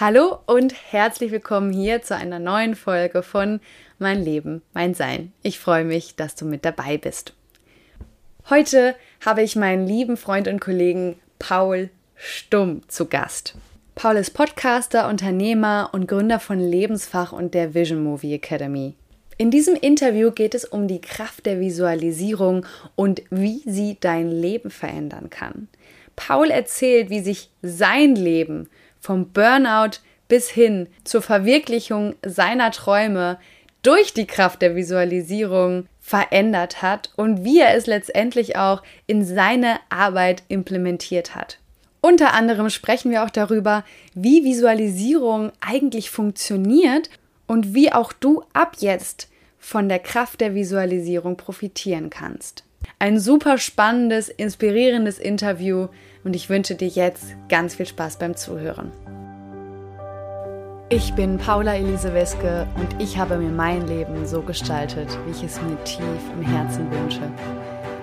Hallo und herzlich willkommen hier zu einer neuen Folge von Mein Leben, mein Sein. Ich freue mich, dass du mit dabei bist. Heute habe ich meinen lieben Freund und Kollegen Paul Stumm zu Gast. Paul ist Podcaster, Unternehmer und Gründer von Lebensfach und der Vision Movie Academy. In diesem Interview geht es um die Kraft der Visualisierung und wie sie dein Leben verändern kann. Paul erzählt, wie sich sein Leben vom Burnout bis hin zur Verwirklichung seiner Träume durch die Kraft der Visualisierung verändert hat und wie er es letztendlich auch in seine Arbeit implementiert hat. Unter anderem sprechen wir auch darüber, wie Visualisierung eigentlich funktioniert und wie auch du ab jetzt von der Kraft der Visualisierung profitieren kannst. Ein super spannendes, inspirierendes Interview und ich wünsche dir jetzt ganz viel Spaß beim Zuhören. Ich bin Paula Elise Weske und ich habe mir mein Leben so gestaltet, wie ich es mir tief im Herzen wünsche.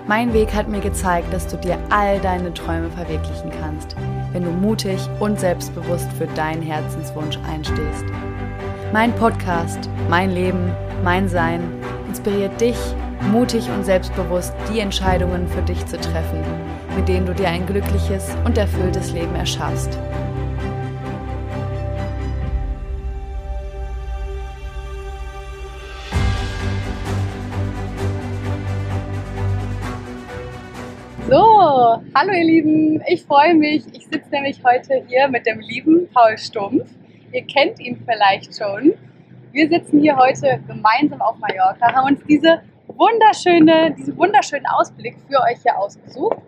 Mein Weg hat mir gezeigt, dass du dir all deine Träume verwirklichen kannst, wenn du mutig und selbstbewusst für deinen Herzenswunsch einstehst. Mein Podcast, mein Leben, mein Sein inspiriert dich, mutig und selbstbewusst die Entscheidungen für dich zu treffen, mit denen du dir ein glückliches und erfülltes Leben erschaffst. So, hallo ihr Lieben, ich freue mich. Ich sitze nämlich heute hier mit dem lieben Paul Stumpf. Ihr kennt ihn vielleicht schon. Wir sitzen hier heute gemeinsam auf Mallorca, haben uns diese wunderschöne, diesen wunderschönen Ausblick für euch hier ausgesucht.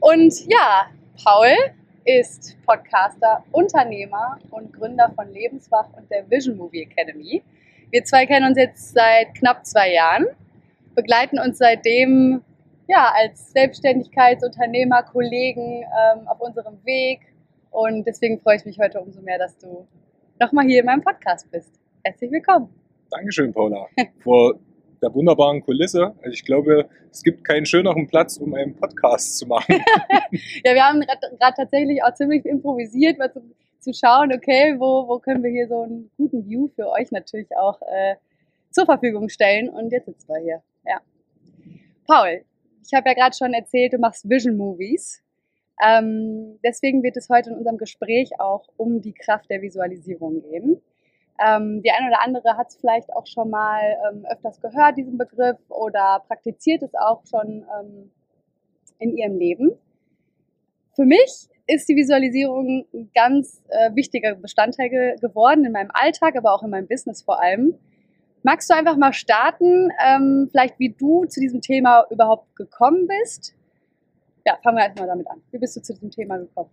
Und ja, Paul ist Podcaster, Unternehmer und Gründer von Lebenswach und der Vision Movie Academy. Wir zwei kennen uns jetzt seit knapp zwei Jahren, begleiten uns seitdem ja, als Selbstständigkeitsunternehmer, Kollegen ähm, auf unserem Weg. Und deswegen freue ich mich heute umso mehr, dass du nochmal hier in meinem Podcast bist. Herzlich willkommen. Dankeschön, Paula. Vor der wunderbaren Kulisse. Also ich glaube, es gibt keinen schöneren Platz, um einen Podcast zu machen. ja, wir haben gerade tatsächlich auch ziemlich improvisiert, mal zu, zu, schauen, okay, wo, wo können wir hier so einen guten View für euch natürlich auch äh, zur Verfügung stellen. Und jetzt sitzen wir hier. Ja. Paul, ich habe ja gerade schon erzählt, du machst Vision Movies. Ähm, deswegen wird es heute in unserem Gespräch auch um die Kraft der Visualisierung gehen. Ähm, die eine oder andere hat es vielleicht auch schon mal ähm, öfters gehört, diesen Begriff, oder praktiziert es auch schon ähm, in ihrem Leben. Für mich ist die Visualisierung ein ganz äh, wichtiger Bestandteil ge geworden in meinem Alltag, aber auch in meinem Business vor allem. Magst du einfach mal starten, ähm, vielleicht wie du zu diesem Thema überhaupt gekommen bist? Ja, fangen wir erstmal damit an. Wie bist du zu diesem Thema gekommen?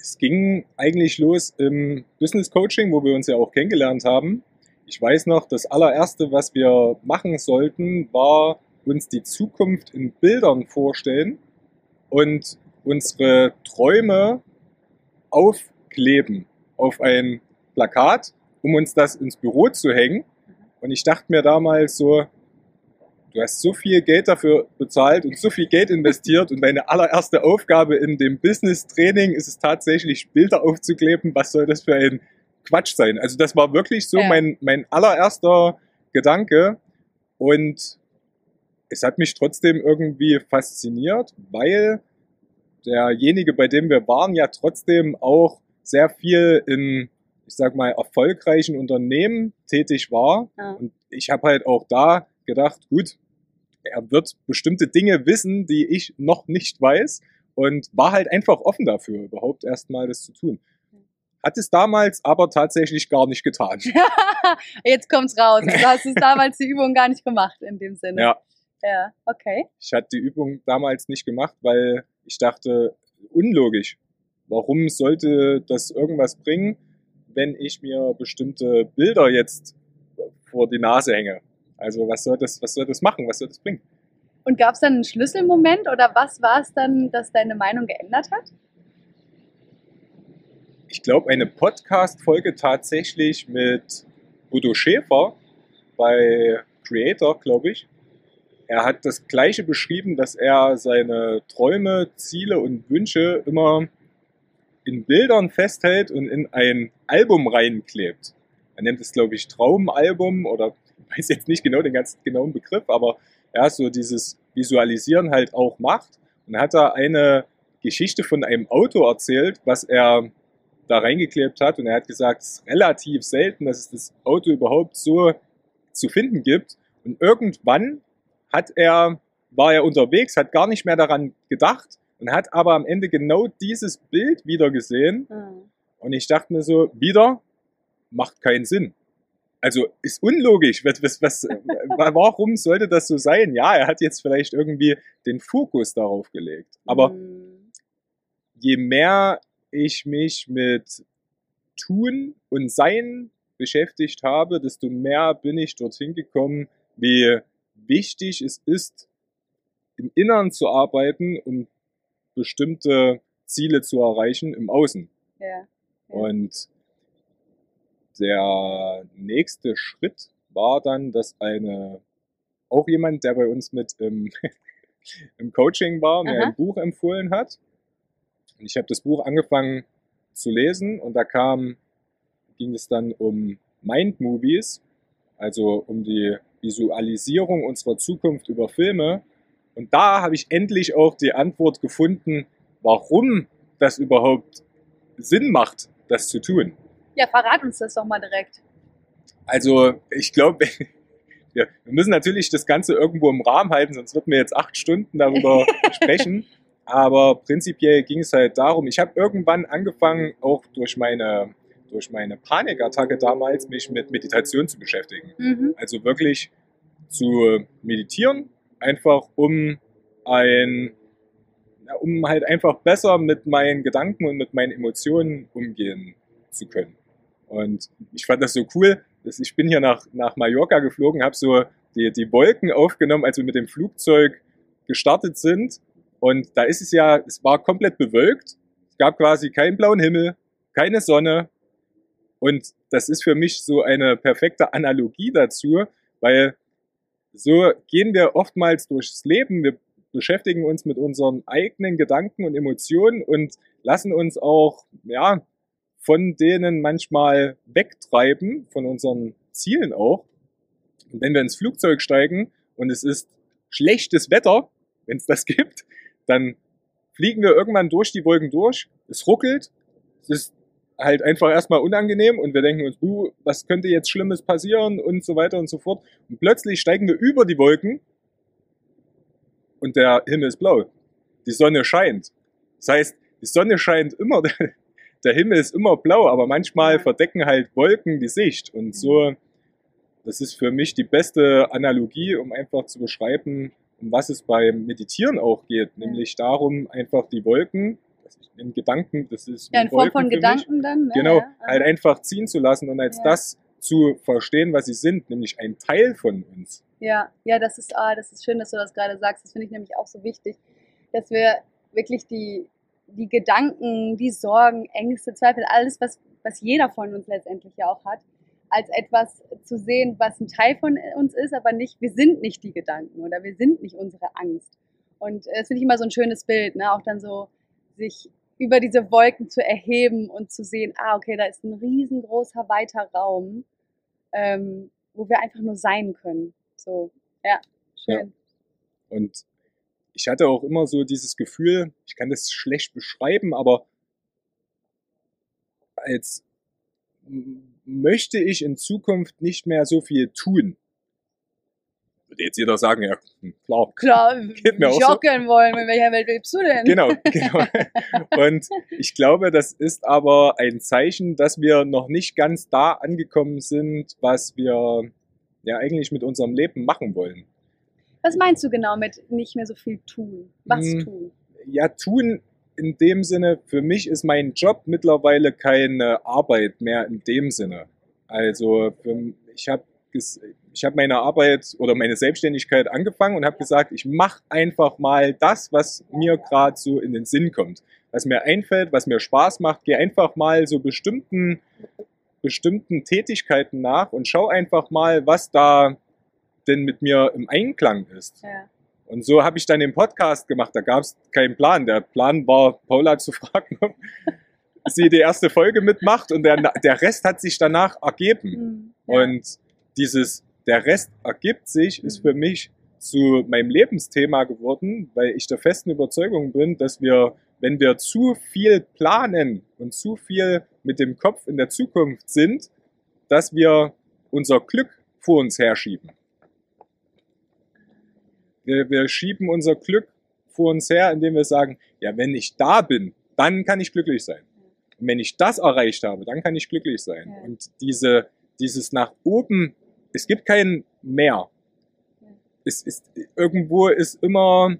Es ging eigentlich los im Business Coaching, wo wir uns ja auch kennengelernt haben. Ich weiß noch, das allererste, was wir machen sollten, war uns die Zukunft in Bildern vorstellen und unsere Träume aufkleben auf ein Plakat, um uns das ins Büro zu hängen. Und ich dachte mir damals so, du hast so viel Geld dafür bezahlt und so viel Geld investiert und deine allererste Aufgabe in dem Business-Training ist es tatsächlich, Bilder aufzukleben. Was soll das für ein Quatsch sein? Also das war wirklich so ja. mein, mein allererster Gedanke und es hat mich trotzdem irgendwie fasziniert, weil derjenige, bei dem wir waren, ja trotzdem auch sehr viel in ich sag mal, erfolgreichen Unternehmen tätig war. Ja. Und ich habe halt auch da gedacht, gut, er wird bestimmte Dinge wissen, die ich noch nicht weiß und war halt einfach offen dafür, überhaupt erstmal das zu tun. Hat es damals aber tatsächlich gar nicht getan. Jetzt kommt's raus. Du hast es damals die Übung gar nicht gemacht in dem Sinne. Ja. Ja, okay. Ich hatte die Übung damals nicht gemacht, weil ich dachte, unlogisch. Warum sollte das irgendwas bringen? wenn ich mir bestimmte Bilder jetzt vor die Nase hänge. Also was soll das, was soll das machen? Was soll das bringen? Und gab es dann einen Schlüsselmoment oder was war es dann, das deine Meinung geändert hat? Ich glaube, eine Podcast-Folge tatsächlich mit Udo Schäfer bei Creator, glaube ich. Er hat das Gleiche beschrieben, dass er seine Träume, Ziele und Wünsche immer in Bildern festhält und in ein Album reinklebt. Man nennt es, glaube ich, Traumalbum oder weiß jetzt nicht genau den ganz genauen Begriff, aber ja, so dieses Visualisieren halt auch macht. Und hat da eine Geschichte von einem Auto erzählt, was er da reingeklebt hat. Und er hat gesagt, es ist relativ selten, dass es das Auto überhaupt so zu finden gibt. Und irgendwann hat er, war er unterwegs, hat gar nicht mehr daran gedacht und hat aber am Ende genau dieses Bild wieder gesehen. Mhm. Und ich dachte mir so, wieder macht keinen Sinn. Also ist unlogisch. Was, was, was, warum sollte das so sein? Ja, er hat jetzt vielleicht irgendwie den Fokus darauf gelegt. Aber mhm. je mehr ich mich mit Tun und Sein beschäftigt habe, desto mehr bin ich dorthin gekommen, wie wichtig es ist, im Innern zu arbeiten, um bestimmte Ziele zu erreichen im Außen. Ja. ja. Und der nächste Schritt war dann, dass eine, auch jemand, der bei uns mit im, im Coaching war, mir Aha. ein Buch empfohlen hat. Und ich habe das Buch angefangen zu lesen und da kam, ging es dann um Mind Movies, also um die Visualisierung unserer Zukunft über Filme. Und da habe ich endlich auch die Antwort gefunden, warum das überhaupt Sinn macht, das zu tun. Ja, verrat uns das doch mal direkt. Also, ich glaube, ja, wir müssen natürlich das Ganze irgendwo im Rahmen halten, sonst würden wir jetzt acht Stunden darüber sprechen. Aber prinzipiell ging es halt darum, ich habe irgendwann angefangen, auch durch meine, durch meine Panikattacke damals, mich mit Meditation zu beschäftigen. Mhm. Also wirklich zu meditieren, einfach um ein, um halt einfach besser mit meinen Gedanken und mit meinen Emotionen umgehen zu können. Und ich fand das so cool, dass ich bin hier nach, nach Mallorca geflogen, habe so die, die Wolken aufgenommen, als wir mit dem Flugzeug gestartet sind und da ist es ja, es war komplett bewölkt. Es gab quasi keinen blauen Himmel, keine Sonne. Und das ist für mich so eine perfekte Analogie dazu, weil so gehen wir oftmals durchs Leben. Wir beschäftigen uns mit unseren eigenen Gedanken und Emotionen und lassen uns auch, ja, von denen manchmal wegtreiben, von unseren Zielen auch. Und wenn wir ins Flugzeug steigen und es ist schlechtes Wetter, wenn es das gibt, dann fliegen wir irgendwann durch die Wolken durch, es ruckelt, es ist halt einfach erstmal unangenehm und wir denken uns, uh, was könnte jetzt Schlimmes passieren und so weiter und so fort. Und plötzlich steigen wir über die Wolken und der Himmel ist blau. Die Sonne scheint. Das heißt, die Sonne scheint immer, der Himmel ist immer blau, aber manchmal verdecken halt Wolken die Sicht. Und so, das ist für mich die beste Analogie, um einfach zu beschreiben, um was es beim Meditieren auch geht, nämlich darum, einfach die Wolken, in Gedanken, das ist ja, in Form von Gedanken mich, dann, ne? genau, ja. halt einfach ziehen zu lassen und als ja. das zu verstehen, was sie sind, nämlich ein Teil von uns. Ja, ja, das ist, ah, das ist schön, dass du das gerade sagst. Das finde ich nämlich auch so wichtig, dass wir wirklich die, die Gedanken, die Sorgen, Ängste, Zweifel, alles, was, was jeder von uns letztendlich ja auch hat, als etwas zu sehen, was ein Teil von uns ist, aber nicht, wir sind nicht die Gedanken oder wir sind nicht unsere Angst. Und das finde ich immer so ein schönes Bild, ne? auch dann so sich über diese Wolken zu erheben und zu sehen, ah, okay, da ist ein riesengroßer, weiter Raum, ähm, wo wir einfach nur sein können. So, ja, schön. Ja. Und ich hatte auch immer so dieses Gefühl, ich kann das schlecht beschreiben, aber als möchte ich in Zukunft nicht mehr so viel tun. Würde jetzt jeder sagen, ja, hm, klar. Klar, geht mir auch joggen so. wollen. In welcher Welt lebst du denn? Genau, genau. Und ich glaube, das ist aber ein Zeichen, dass wir noch nicht ganz da angekommen sind, was wir ja eigentlich mit unserem Leben machen wollen. Was meinst du genau mit nicht mehr so viel tun? Was hm, tun? Ja, tun in dem Sinne, für mich ist mein Job mittlerweile keine Arbeit mehr in dem Sinne. Also ich habe ich hab meine Arbeit oder meine Selbstständigkeit angefangen und habe gesagt, ich mache einfach mal das, was mir gerade so in den Sinn kommt. Was mir einfällt, was mir Spaß macht, gehe einfach mal so bestimmten, bestimmten Tätigkeiten nach und schau einfach mal, was da denn mit mir im Einklang ist. Ja. Und so habe ich dann den Podcast gemacht. Da gab es keinen Plan. Der Plan war, Paula zu fragen, ob, sie die erste Folge mitmacht und der, der Rest hat sich danach ergeben. Mhm. Ja. Und dieses, der Rest ergibt sich, ist Mhm. für mich zu meinem Lebensthema geworden, weil ich der festen Überzeugung bin, dass wir, wenn wir zu viel planen und zu viel mit dem Kopf in der Zukunft sind, dass wir unser Glück vor uns herschieben. Wir, wir schieben unser Glück vor uns her, indem wir sagen, ja, wenn ich da bin, dann kann ich glücklich sein. Und wenn ich das erreicht habe, dann kann ich glücklich sein. Ja. Und diese, dieses nach oben, es gibt kein Mehr. Ja. Es ist, irgendwo ist immer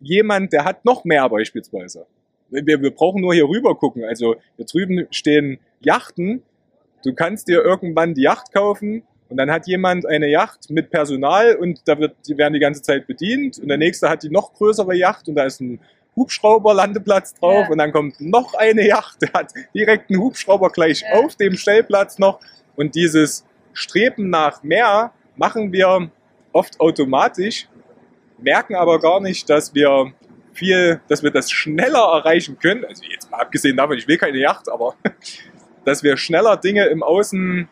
jemand, der hat noch mehr beispielsweise. Wir, wir brauchen nur hier rüber gucken. Also hier drüben stehen Yachten. Du kannst dir irgendwann die Yacht kaufen und dann hat jemand eine Yacht mit Personal und da wird, die werden die ganze Zeit bedient und der nächste hat die noch größere Yacht und da ist ein Hubschrauberlandeplatz drauf Ja. und dann kommt noch eine Yacht, der hat direkt einen Hubschrauber gleich Ja. auf dem Stellplatz noch und dieses Streben nach mehr machen wir oft automatisch, merken aber gar nicht, dass wir viel, dass wir das schneller erreichen können. Also jetzt mal abgesehen davon, ich will keine Yacht, aber dass wir schneller Dinge im Außen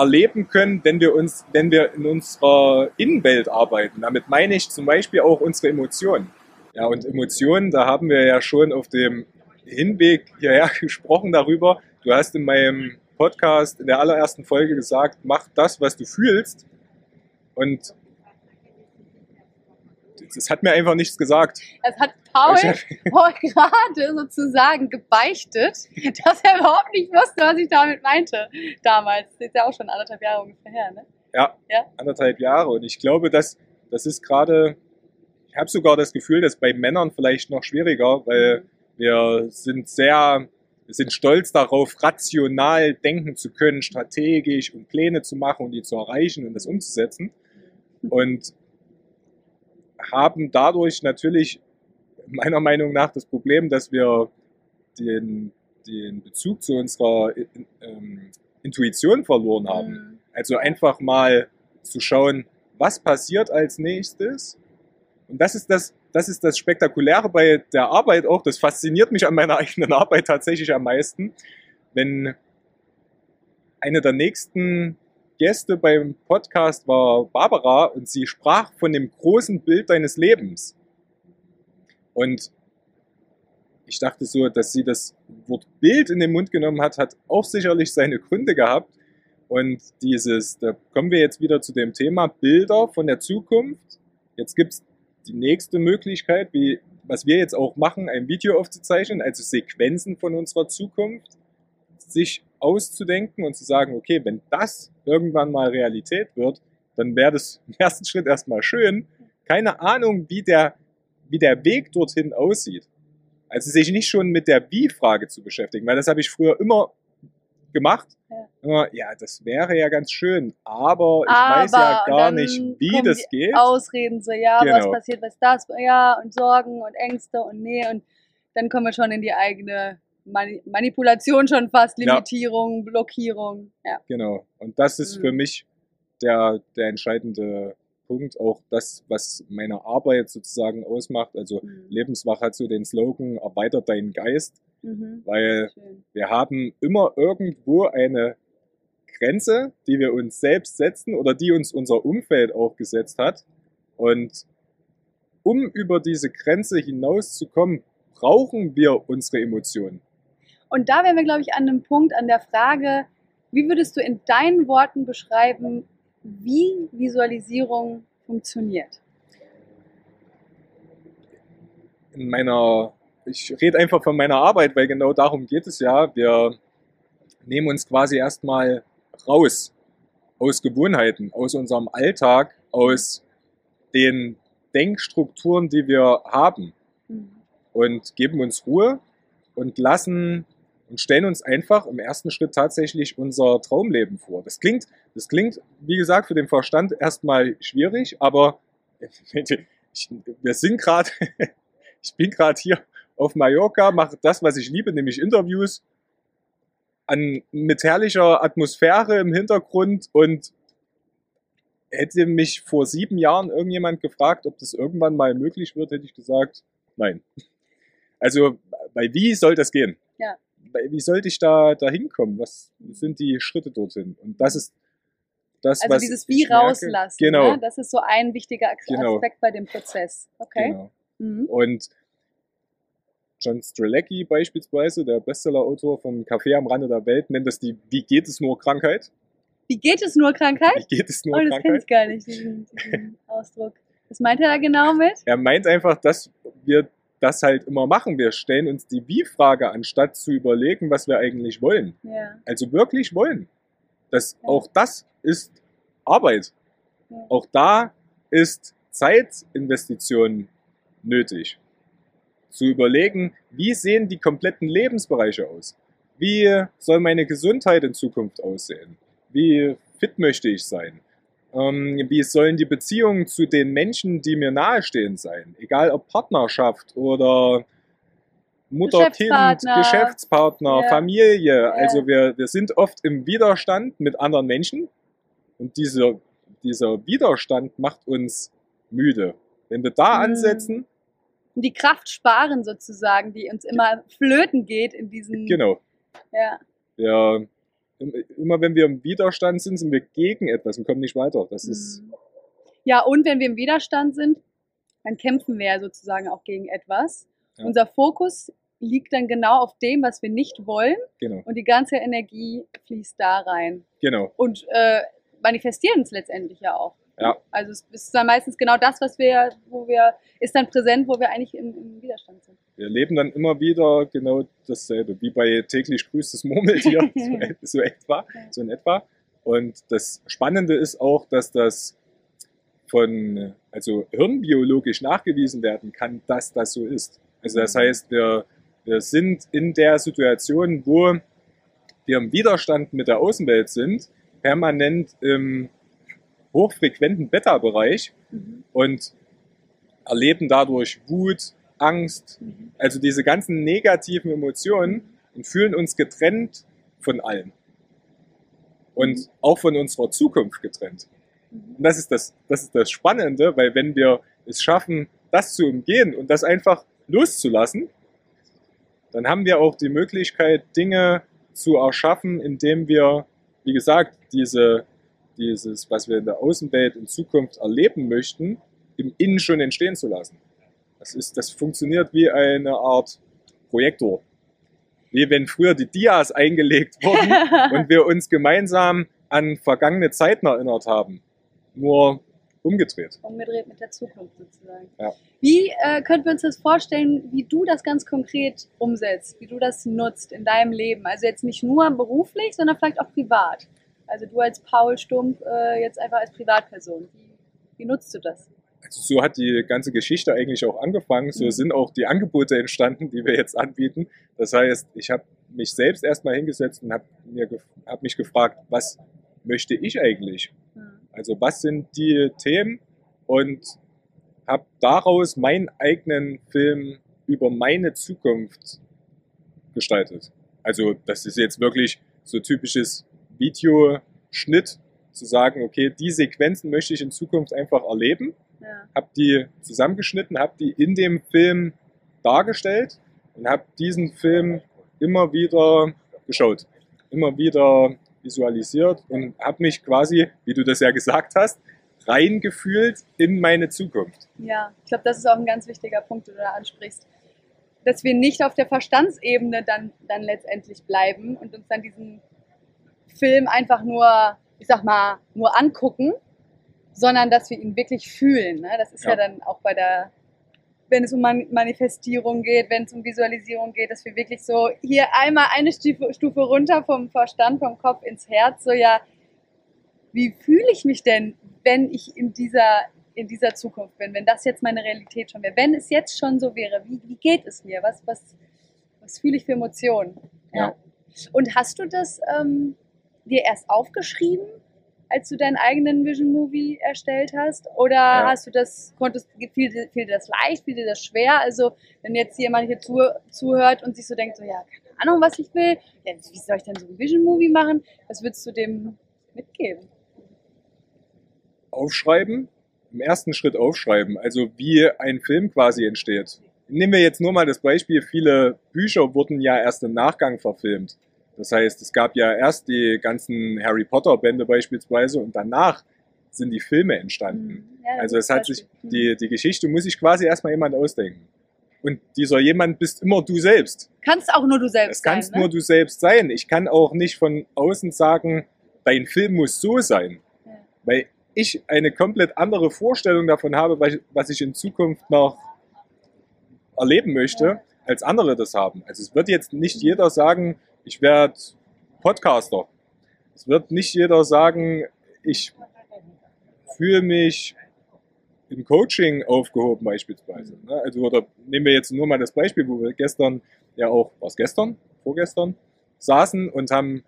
erleben können, wenn wir uns, wenn wir in unserer Innenwelt arbeiten. Damit meine ich zum Beispiel auch unsere Emotionen. Ja, und Emotionen, da haben wir ja schon auf dem Hinweg hierher gesprochen darüber. Du hast in meinem Podcast in der allerersten Folge gesagt, mach das, was du fühlst. Und das hat mir einfach nichts gesagt. Es hat Paul Paul gerade sozusagen gebeichtet, dass er überhaupt nicht wusste, was ich damit meinte. Damals. Das ist ja auch schon anderthalb Jahre ungefähr her, ne? Ja, Ja. anderthalb Jahre. Und ich glaube, dass das ist gerade, ich habe sogar das Gefühl, dass bei Männern vielleicht noch schwieriger, weil wir sind sehr, wir sind stolz darauf, rational denken zu können, strategisch und Pläne zu machen und die zu erreichen und das umzusetzen. Und haben dadurch natürlich meiner Meinung nach das Problem, dass wir den, den Bezug zu unserer ähm, Intuition verloren haben. Mhm. Also einfach mal zu schauen, was passiert als nächstes. Und das ist das, das ist das Spektakuläre bei der Arbeit auch. Das fasziniert mich an meiner eigenen Arbeit tatsächlich am meisten. Wenn eine der nächsten Gäste beim Podcast war Barbara und sie sprach von dem großen Bild deines Lebens. Und ich dachte so, dass sie das Wort Bild in den Mund genommen hat, hat auch sicherlich seine Gründe gehabt. Und dieses, da kommen wir jetzt wieder zu dem Thema Bilder von der Zukunft. Jetzt gibt's die nächste Möglichkeit, wie, was wir jetzt auch machen, ein Video aufzuzeichnen, also Sequenzen von unserer Zukunft, sich auszudenken und zu sagen, okay, wenn das irgendwann mal Realität wird, dann wäre das im ersten Schritt erstmal schön. Keine Ahnung, wie der, wie der Weg dorthin aussieht. Also sich nicht schon mit der Wie-Frage zu beschäftigen, weil das habe ich früher immer gemacht. Ja. Ja, das wäre ja ganz schön, aber ich Aber, weiß ja gar nicht, wie das geht. Ausreden so, ja, was Genau. passiert, was das, ja, und Sorgen und Ängste und nee, und dann kommen wir schon in die eigene Mani Manipulation schon fast, Ja. Limitierung, Blockierung, ja. Genau. Und das ist Mhm. für mich der, der entscheidende Punkt, auch das, was meine Arbeit sozusagen ausmacht. Also Mhm. Lebenswach hat so den Slogan, erweitert deinen Geist, Mhm. weil Schön. wir haben immer irgendwo eine Grenze, die wir uns selbst setzen oder die uns unser Umfeld auch gesetzt hat. Und um über diese Grenze hinauszukommen, brauchen wir unsere Emotionen. Und da wären wir, glaube ich, an einem Punkt, an der Frage, wie würdest du in deinen Worten beschreiben, wie Visualisierung funktioniert? in meiner, ich rede einfach von meiner Arbeit, weil genau darum geht es ja. Wir nehmen uns quasi erstmal raus aus Gewohnheiten, aus unserem Alltag, aus den Denkstrukturen, die wir haben Mhm. und geben uns Ruhe und lassen und stellen uns einfach im ersten Schritt tatsächlich unser Traumleben vor. Das klingt, das klingt, wie gesagt, für den Verstand erstmal schwierig, aber ich, wir sind gerade, ich bin gerade hier auf Mallorca, mache das, was ich liebe, nämlich Interviews an, mit herrlicher Atmosphäre im Hintergrund und hätte mich vor sieben Jahren irgendjemand gefragt, ob das irgendwann mal möglich wird, hätte ich gesagt, nein. Also weil wie soll das gehen? Ja. Wie sollte ich da, da hinkommen? Was sind die Schritte dorthin? Und das ist das, Also was dieses Wie rauslassen. Genau. Ne? Das ist so ein wichtiger Genau. Aspekt bei dem Prozess. Okay. Genau. Mhm. Und John Strelecki beispielsweise, der Bestseller-Autor von Café am Rande der Welt, nennt das die Wie geht es nur Krankheit? Wie geht es nur Krankheit? Wie geht es nur Oh, das kenne Krankheit? ich gar nicht, diesen, diesen Ausdruck. Was meint er da genau mit? Er meint einfach, dass wir das halt immer machen. Wir stellen uns die Wie-Frage, anstatt zu überlegen, was wir eigentlich wollen. Ja. Also wirklich wollen. Das, Ja. Auch das ist Arbeit. Ja. Auch da ist Zeitinvestition nötig. Zu überlegen, wie sehen die kompletten Lebensbereiche aus? Wie soll meine Gesundheit in Zukunft aussehen? Wie fit möchte ich sein? Ähm, wie sollen die Beziehungen zu den Menschen, die mir nahestehen, sein? Egal ob Partnerschaft oder Mutter-Kind, Geschäftspartner. Geschäftspartner, Ja. Familie. Also wir, wir sind oft im Widerstand mit anderen Menschen und dieser, dieser Widerstand macht uns müde. Wenn wir da Mhm. ansetzen, Und die Kraft sparen sozusagen, die uns immer flöten geht in diesen. genau, Ja. wir, immer wenn wir im Widerstand sind, sind wir gegen etwas und kommen nicht weiter. Das ist, Mhm. Ja, und wenn wir im Widerstand sind, dann kämpfen wir ja sozusagen auch gegen etwas. Ja. Unser Fokus liegt dann genau auf dem, was wir nicht wollen genau, und die ganze Energie fließt da rein genau, und äh, manifestieren es letztendlich ja auch. Ja. Also es ist dann meistens genau das, was wir, wo wir, ist dann präsent, wo wir eigentlich im, im Widerstand sind. wir leben dann immer wieder genau dasselbe, wie bei täglich grüßt das Murmeltier, so, so etwa, so in etwa. Und das Spannende ist auch, dass das von, also hirnbiologisch nachgewiesen werden kann, dass das so ist. Also das Mhm. heißt, wir, wir sind in der Situation, wo wir im Widerstand mit der Außenwelt sind, permanent im hochfrequenten Beta-Bereich Mhm. und erleben dadurch Wut, Angst, Mhm. also diese ganzen negativen Emotionen und fühlen uns getrennt von allem. Und Mhm. auch von unserer Zukunft getrennt. Mhm. Und das ist das, das ist das Spannende, weil wenn wir es schaffen, das zu umgehen und das einfach loszulassen, dann haben wir auch die Möglichkeit, Dinge zu erschaffen, indem wir, wie gesagt, diese, dieses, was wir in der Außenwelt in Zukunft erleben möchten, im Innen schon entstehen zu lassen. Das, ist, das funktioniert wie eine Art Projektor. Wie wenn früher die Dias eingelegt wurden und wir uns gemeinsam an vergangene Zeiten erinnert haben. Nur umgedreht. Umgedreht mit der Zukunft sozusagen. Ja. Wie äh, könnten wir uns das vorstellen, wie du das ganz konkret umsetzt, wie du das nutzt in deinem Leben? Also jetzt nicht nur beruflich, sondern vielleicht auch privat. Also du als Paul Stumpf äh, jetzt einfach als Privatperson. Wie, wie nutzt du das? Also so hat die ganze Geschichte eigentlich auch angefangen. So Mhm. sind auch die Angebote entstanden, die wir jetzt anbieten. Das heißt, ich habe mich selbst erstmal hingesetzt und habe hab mich gefragt, was möchte ich eigentlich? Hm. Also was sind die Themen? Und habe daraus meinen eigenen Film über meine Zukunft gestaltet. Also das ist jetzt wirklich so typisches Videoschnitt, zu sagen, okay, die Sequenzen möchte ich in Zukunft einfach erleben Ja. habe die zusammengeschnitten, habe die in dem Film dargestellt und habe diesen Film immer wieder geschaut, immer wieder visualisiert und habe mich quasi, wie du das ja gesagt hast, reingefühlt in meine Zukunft. Ja, ich glaube, das ist auch ein ganz wichtiger Punkt, den du da ansprichst. Dass wir nicht auf der Verstandsebene dann, dann letztendlich bleiben und uns dann diesen Film einfach nur, ich sag mal, nur angucken, sondern dass wir ihn wirklich fühlen. Ne? Das ist ja. Ja. dann auch bei der, wenn es um Man Manifestierung geht, wenn es um Visualisierung geht, dass wir wirklich so hier einmal eine Stufe, Stufe runter vom Verstand, vom Kopf ins Herz, so ja, wie fühle ich mich denn, wenn ich in dieser, in dieser Zukunft bin, wenn das jetzt meine Realität schon wäre, wenn es jetzt schon so wäre, wie, wie geht es mir, was, was, was fühle ich für Emotionen? Ja. Und hast du das ähm, dir erst aufgeschrieben, als du deinen eigenen Vision Movie erstellt hast? Oder Ja. hast du das, konntest, fiel, dir- fiel dir das leicht, fiel dir das schwer? Also, wenn jetzt jemand hier zu, zuhört und sich so denkt, so, ja, keine Ahnung, was ich will, ja, wie soll ich denn so ein Vision Movie machen? Was würdest du dem mitgeben? Aufschreiben, im ersten Schritt aufschreiben, also wie ein Film quasi entsteht. nehmen wir jetzt nur mal das Beispiel, viele Bücher wurden ja erst im Nachgang verfilmt. Das heißt, es gab ja erst die ganzen Harry Potter Bände beispielsweise und danach sind die Filme entstanden. Mhm. Ja, Also es hat sich, die, die Geschichte muss sich quasi erstmal jemand ausdenken. Und dieser jemand bist immer du selbst. Kannst auch nur du selbst kannst sein, ne? nur du selbst sein. Ich kann auch nicht von außen sagen, dein Film muss so sein. Ja. Weil ich eine komplett andere Vorstellung davon habe, was- was ich in Zukunft noch erleben möchte, Ja. als andere das haben. Also es wird jetzt nicht jeder sagen, ich werde Podcaster. Es wird nicht jeder sagen, ich fühle mich im Coaching aufgehoben beispielsweise. ne? Also oder nehmen wir jetzt nur mal das Beispiel, wo wir gestern ja auch, war es gestern, vorgestern, saßen und haben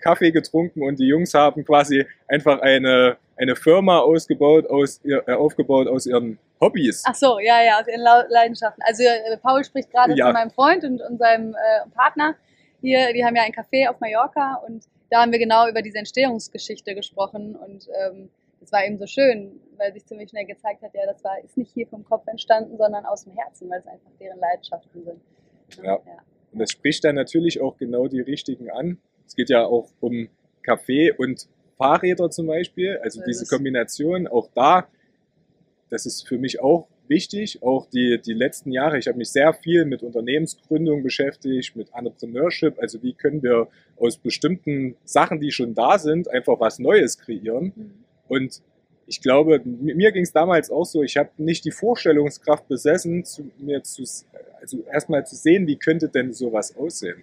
Kaffee getrunken und die Jungs haben quasi einfach eine, eine Firma ausgebaut aus ihr, äh, aufgebaut aus ihren Hobbys. Ach so, ja, ja, aus ihren Leidenschaften. Also äh, Paul spricht gerade Ja. von meinem Freund und, und seinem äh, Partner hier. Die haben ja ein Café auf Mallorca und da haben wir genau über diese Entstehungsgeschichte gesprochen und ähm, das war eben so schön, weil sich ziemlich schnell gezeigt hat, ja, das war ist nicht hier vom Kopf entstanden, sondern aus dem Herzen, weil es einfach deren Leidenschaften sind. Ja. Und das spricht dann natürlich auch genau die richtigen an. Es geht ja auch um Kaffee und Fahrräder zum Beispiel. Also So diese es. Kombination, auch da, das ist für mich auch wichtig. Auch die, die letzten Jahre, ich habe mich sehr viel mit Unternehmensgründung beschäftigt, mit Entrepreneurship. Also wie können wir aus bestimmten Sachen, die schon da sind, einfach was Neues kreieren. Mhm. Und ich glaube, mi- mir ging es damals auch so, ich habe nicht die Vorstellungskraft besessen, zu, mir zu, also erstmal zu sehen, wie könnte denn sowas aussehen.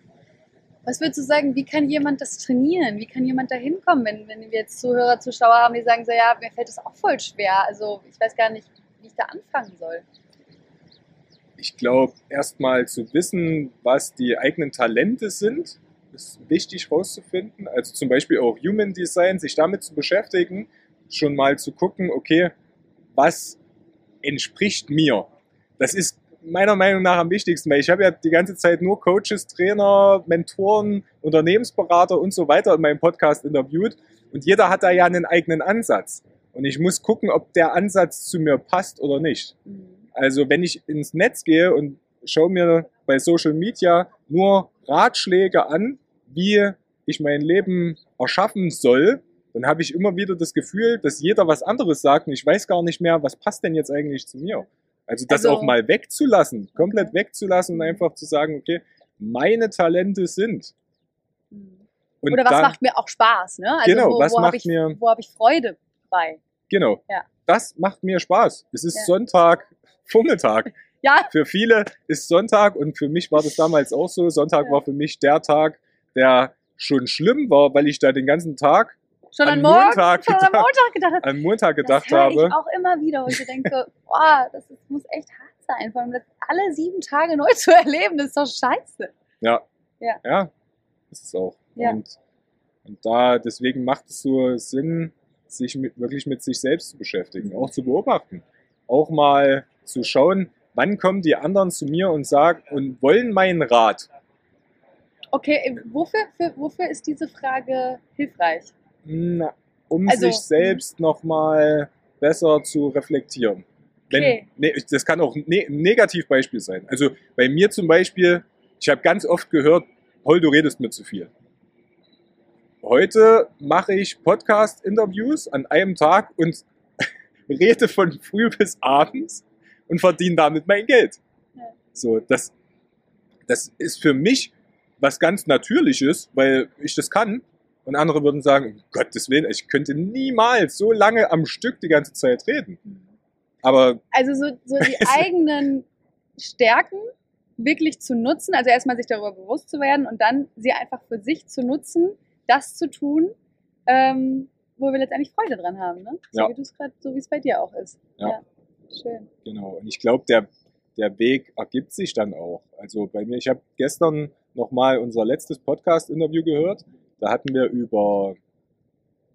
Was würdest du sagen, wie kann jemand das trainieren? Wie kann jemand da hinkommen, wenn, wenn wir jetzt Zuhörer, Zuschauer haben, die sagen so, ja, mir fällt das auch voll schwer. Also ich weiß gar nicht, wie ich da anfangen soll. Ich glaube, erstmal zu wissen, was die eigenen Talente sind, ist wichtig rauszufinden. Also zum Beispiel auch Human Design, sich damit zu beschäftigen, schon mal zu gucken, okay, was entspricht mir? Das ist meiner Meinung nach am wichtigsten, weil ich habe ja die ganze Zeit nur Coaches, Trainer, Mentoren, Unternehmensberater und so weiter in meinem Podcast interviewt und jeder hat da ja einen eigenen Ansatz. Und ich muss gucken, ob der Ansatz zu mir passt oder nicht. Mhm. Also wenn ich ins Netz gehe und schaue mir bei Social Media nur Ratschläge an, wie ich mein Leben erschaffen soll, dann habe ich immer wieder das Gefühl, dass jeder was anderes sagt und ich weiß gar nicht mehr, was passt denn jetzt eigentlich zu mir. Also das Also- auch mal wegzulassen, komplett wegzulassen und einfach zu sagen, okay, meine Talente sind. Mhm. Und Oder was dann, macht mir auch Spaß, ne? Also Genau, wo, was wo macht habe ich, mir- wo hab ich Freude bei? Genau. Ja. Das macht mir Spaß. Es ist Ja. Sonntag, Vormittag. Ja, Für viele ist Sonntag und für mich war das damals auch so. Sonntag Ja. war für mich der Tag, der schon schlimm war, weil ich da den ganzen Tag schon Am an Morgen, Montag schon gedacht- Montag gedacht habe. an Montag gedacht das habe. ich auch immer wieder, wo ich so denke, boah, das ist, muss echt hart sein, vor allem das alle sieben Tage neu zu erleben, das ist doch scheiße. Ja. Ja. Ja, ist es auch. Ja. Und, und da, deswegen macht es so Sinn, sich mit, wirklich mit sich selbst zu beschäftigen, auch zu beobachten. Auch mal zu schauen, wann kommen die anderen zu mir und sagen und wollen meinen Rat. Okay, äh, wofür, für, wofür ist diese Frage hilfreich? Na, um Also, sich selbst nochmal besser zu reflektieren. Wenn, Okay. nee, das kann auch ne, ein Negativbeispiel sein. Also bei mir zum Beispiel, ich habe ganz oft gehört, Paul, du redest mir zu viel. Heute mache ich Podcast-Interviews an einem Tag und rede von früh bis abends und verdiene damit mein Geld. Ja. So, das, das ist für mich was ganz Natürliches, weil ich das kann. Und andere würden sagen, um Gottes Willen, ich könnte niemals so lange am Stück die ganze Zeit reden. Aber Also so, so die eigenen Stärken wirklich zu nutzen, also erstmal sich darüber bewusst zu werden und dann sie einfach für sich zu nutzen, das zu tun, ähm, wo wir letztendlich Freude dran haben, ne? So Ja. wie es gerade, so wie es bei dir auch ist. Ja. Schön. Genau. Und ich glaube, der, der Weg ergibt sich dann auch. Also bei mir, ich habe gestern nochmal unser letztes Podcast-Interview gehört. Da hatten wir über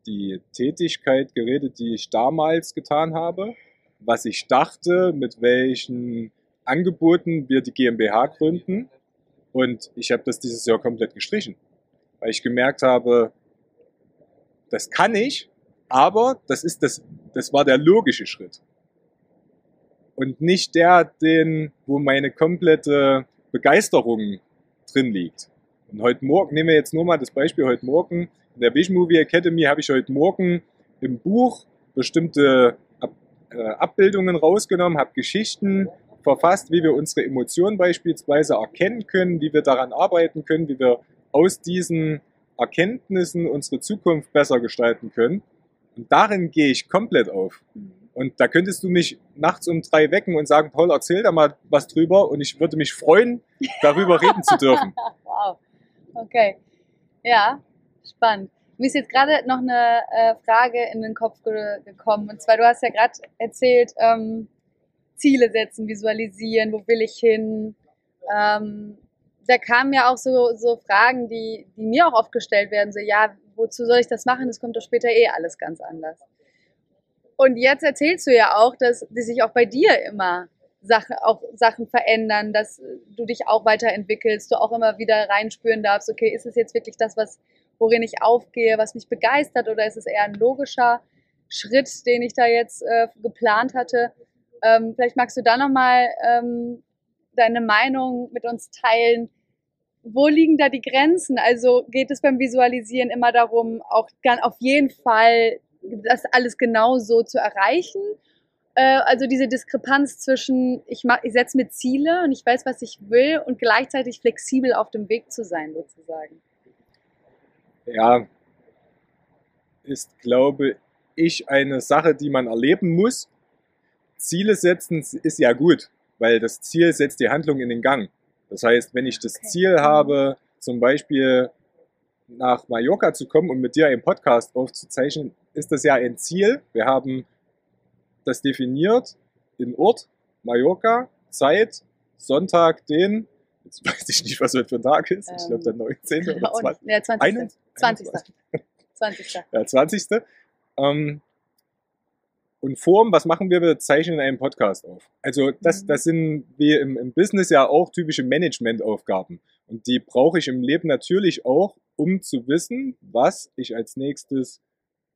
die Tätigkeit geredet, die ich damals getan habe, was ich dachte, mit welchen Angeboten wir die GmbH gründen. Und ich habe das dieses Jahr komplett gestrichen, weil ich gemerkt habe, das kann ich, aber das ist das, das war der logische Schritt. und nicht der, den, wo meine komplette Begeisterung drin liegt. Und heute Morgen, nehmen wir jetzt nur mal das Beispiel heute Morgen, in der Vision Movie Academy habe ich heute Morgen im Buch bestimmte Ab äh, Abbildungen rausgenommen, habe Geschichten verfasst, wie wir unsere Emotionen beispielsweise erkennen können, wie wir daran arbeiten können, wie wir aus diesen Erkenntnissen unsere Zukunft besser gestalten können. Und darin gehe ich komplett auf. Und da könntest du mich nachts um drei wecken und sagen, Paul, erzähl da mal was drüber. Und ich würde mich freuen, darüber reden zu dürfen. Wow. Okay. Ja, spannend. Mir ist jetzt gerade noch eine äh, Frage in den Kopf ge gekommen. Und zwar, du hast ja gerade erzählt, ähm, Ziele setzen, visualisieren, wo will ich hin. Ähm, da kamen ja auch so, so Fragen, die, die mir auch oft gestellt werden, so, ja, wozu soll ich das machen? Das kommt doch später eh alles ganz anders. Und jetzt erzählst du ja auch, dass, dass sich auch bei dir immer Sachen, auch Sachen verändern, dass du dich auch weiterentwickelst, du auch immer wieder reinspüren darfst, okay, ist es jetzt wirklich das, was, worin ich aufgehe, was mich begeistert, oder ist es eher ein logischer Schritt, den ich da jetzt äh, geplant hatte? Ähm, vielleicht magst du da nochmal ähm, deine Meinung mit uns teilen. Wo liegen da die Grenzen? Also geht es beim Visualisieren immer darum, auch auf jeden Fall das alles genau so zu erreichen? Äh, also diese Diskrepanz zwischen, ich, ich setze mir Ziele und ich weiß, was ich will und gleichzeitig flexibel auf dem Weg zu sein, sozusagen. Ja, ist, glaube ich, eine Sache, die man erleben muss. Ziele setzen ist ja gut, weil das Ziel setzt die Handlung in den Gang. Das heißt, wenn ich das okay. Ziel habe, zum Beispiel nach Mallorca zu kommen und mit dir einen Podcast aufzuzeichnen, ist das ja ein Ziel. Wir haben das definiert in Ort, Mallorca, Zeit, Sonntag, den, jetzt weiß ich nicht, was heute für ein Tag ist, ich glaube der 19. oder 20. Ja, 20. 20. 20. Ja, 20. Ähm, und Form, was machen wir? Wir zeichnen einen Podcast auf. Also das, mhm. das sind wie im, im Business ja auch typische Managementaufgaben. Und die brauche ich im Leben natürlich auch, um zu wissen, was ich als nächstes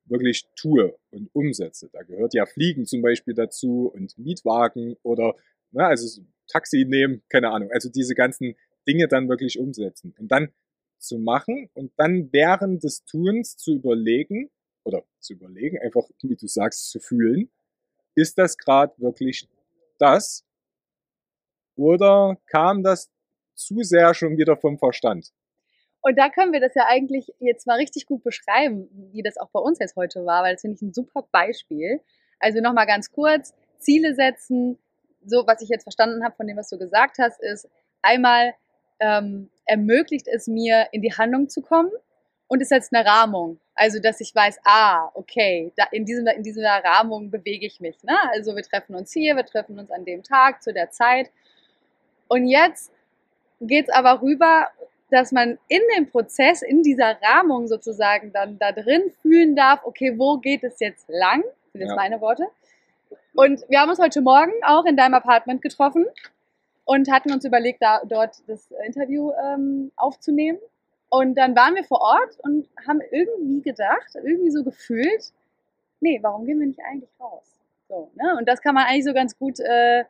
wirklich tue und umsetze. Da gehört ja Fliegen zum Beispiel dazu und Mietwagen oder na, ne, also Taxi nehmen, keine Ahnung. Also diese ganzen Dinge dann wirklich umsetzen und dann zu machen und dann während des Tuns zu überlegen oder zu überlegen, einfach wie du sagst, zu fühlen, ist das gerade wirklich das oder kam das zu sehr schon wieder vom Verstand? Und da können wir das ja eigentlich jetzt mal richtig gut beschreiben, wie das auch bei uns jetzt heute war, weil das finde ich ein super Beispiel. Also nochmal ganz kurz, Ziele setzen, so was ich jetzt verstanden habe von dem, was du gesagt hast, ist einmal ähm, ermöglicht es mir, in die Handlung zu kommen und ist jetzt eine Rahmung. Also, dass ich weiß, ah, okay, da in, diesem, in dieser Rahmung bewege ich mich. Ne? Also, wir treffen uns hier, wir treffen uns an dem Tag, zu der Zeit. Und jetzt geht es aber rüber dass man in dem Prozess, in dieser Rahmung sozusagen dann da drin fühlen darf, okay, wo geht es jetzt lang? Das sind jetzt ja. meine Worte. Und wir haben uns heute Morgen auch in deinem Apartment getroffen und hatten uns überlegt, da, dort das Interview ähm, aufzunehmen. Und dann waren wir vor Ort und haben irgendwie gedacht, irgendwie so gefühlt, nee, warum gehen wir nicht eigentlich raus? So, ne? Und das kann man eigentlich so ganz gut äh,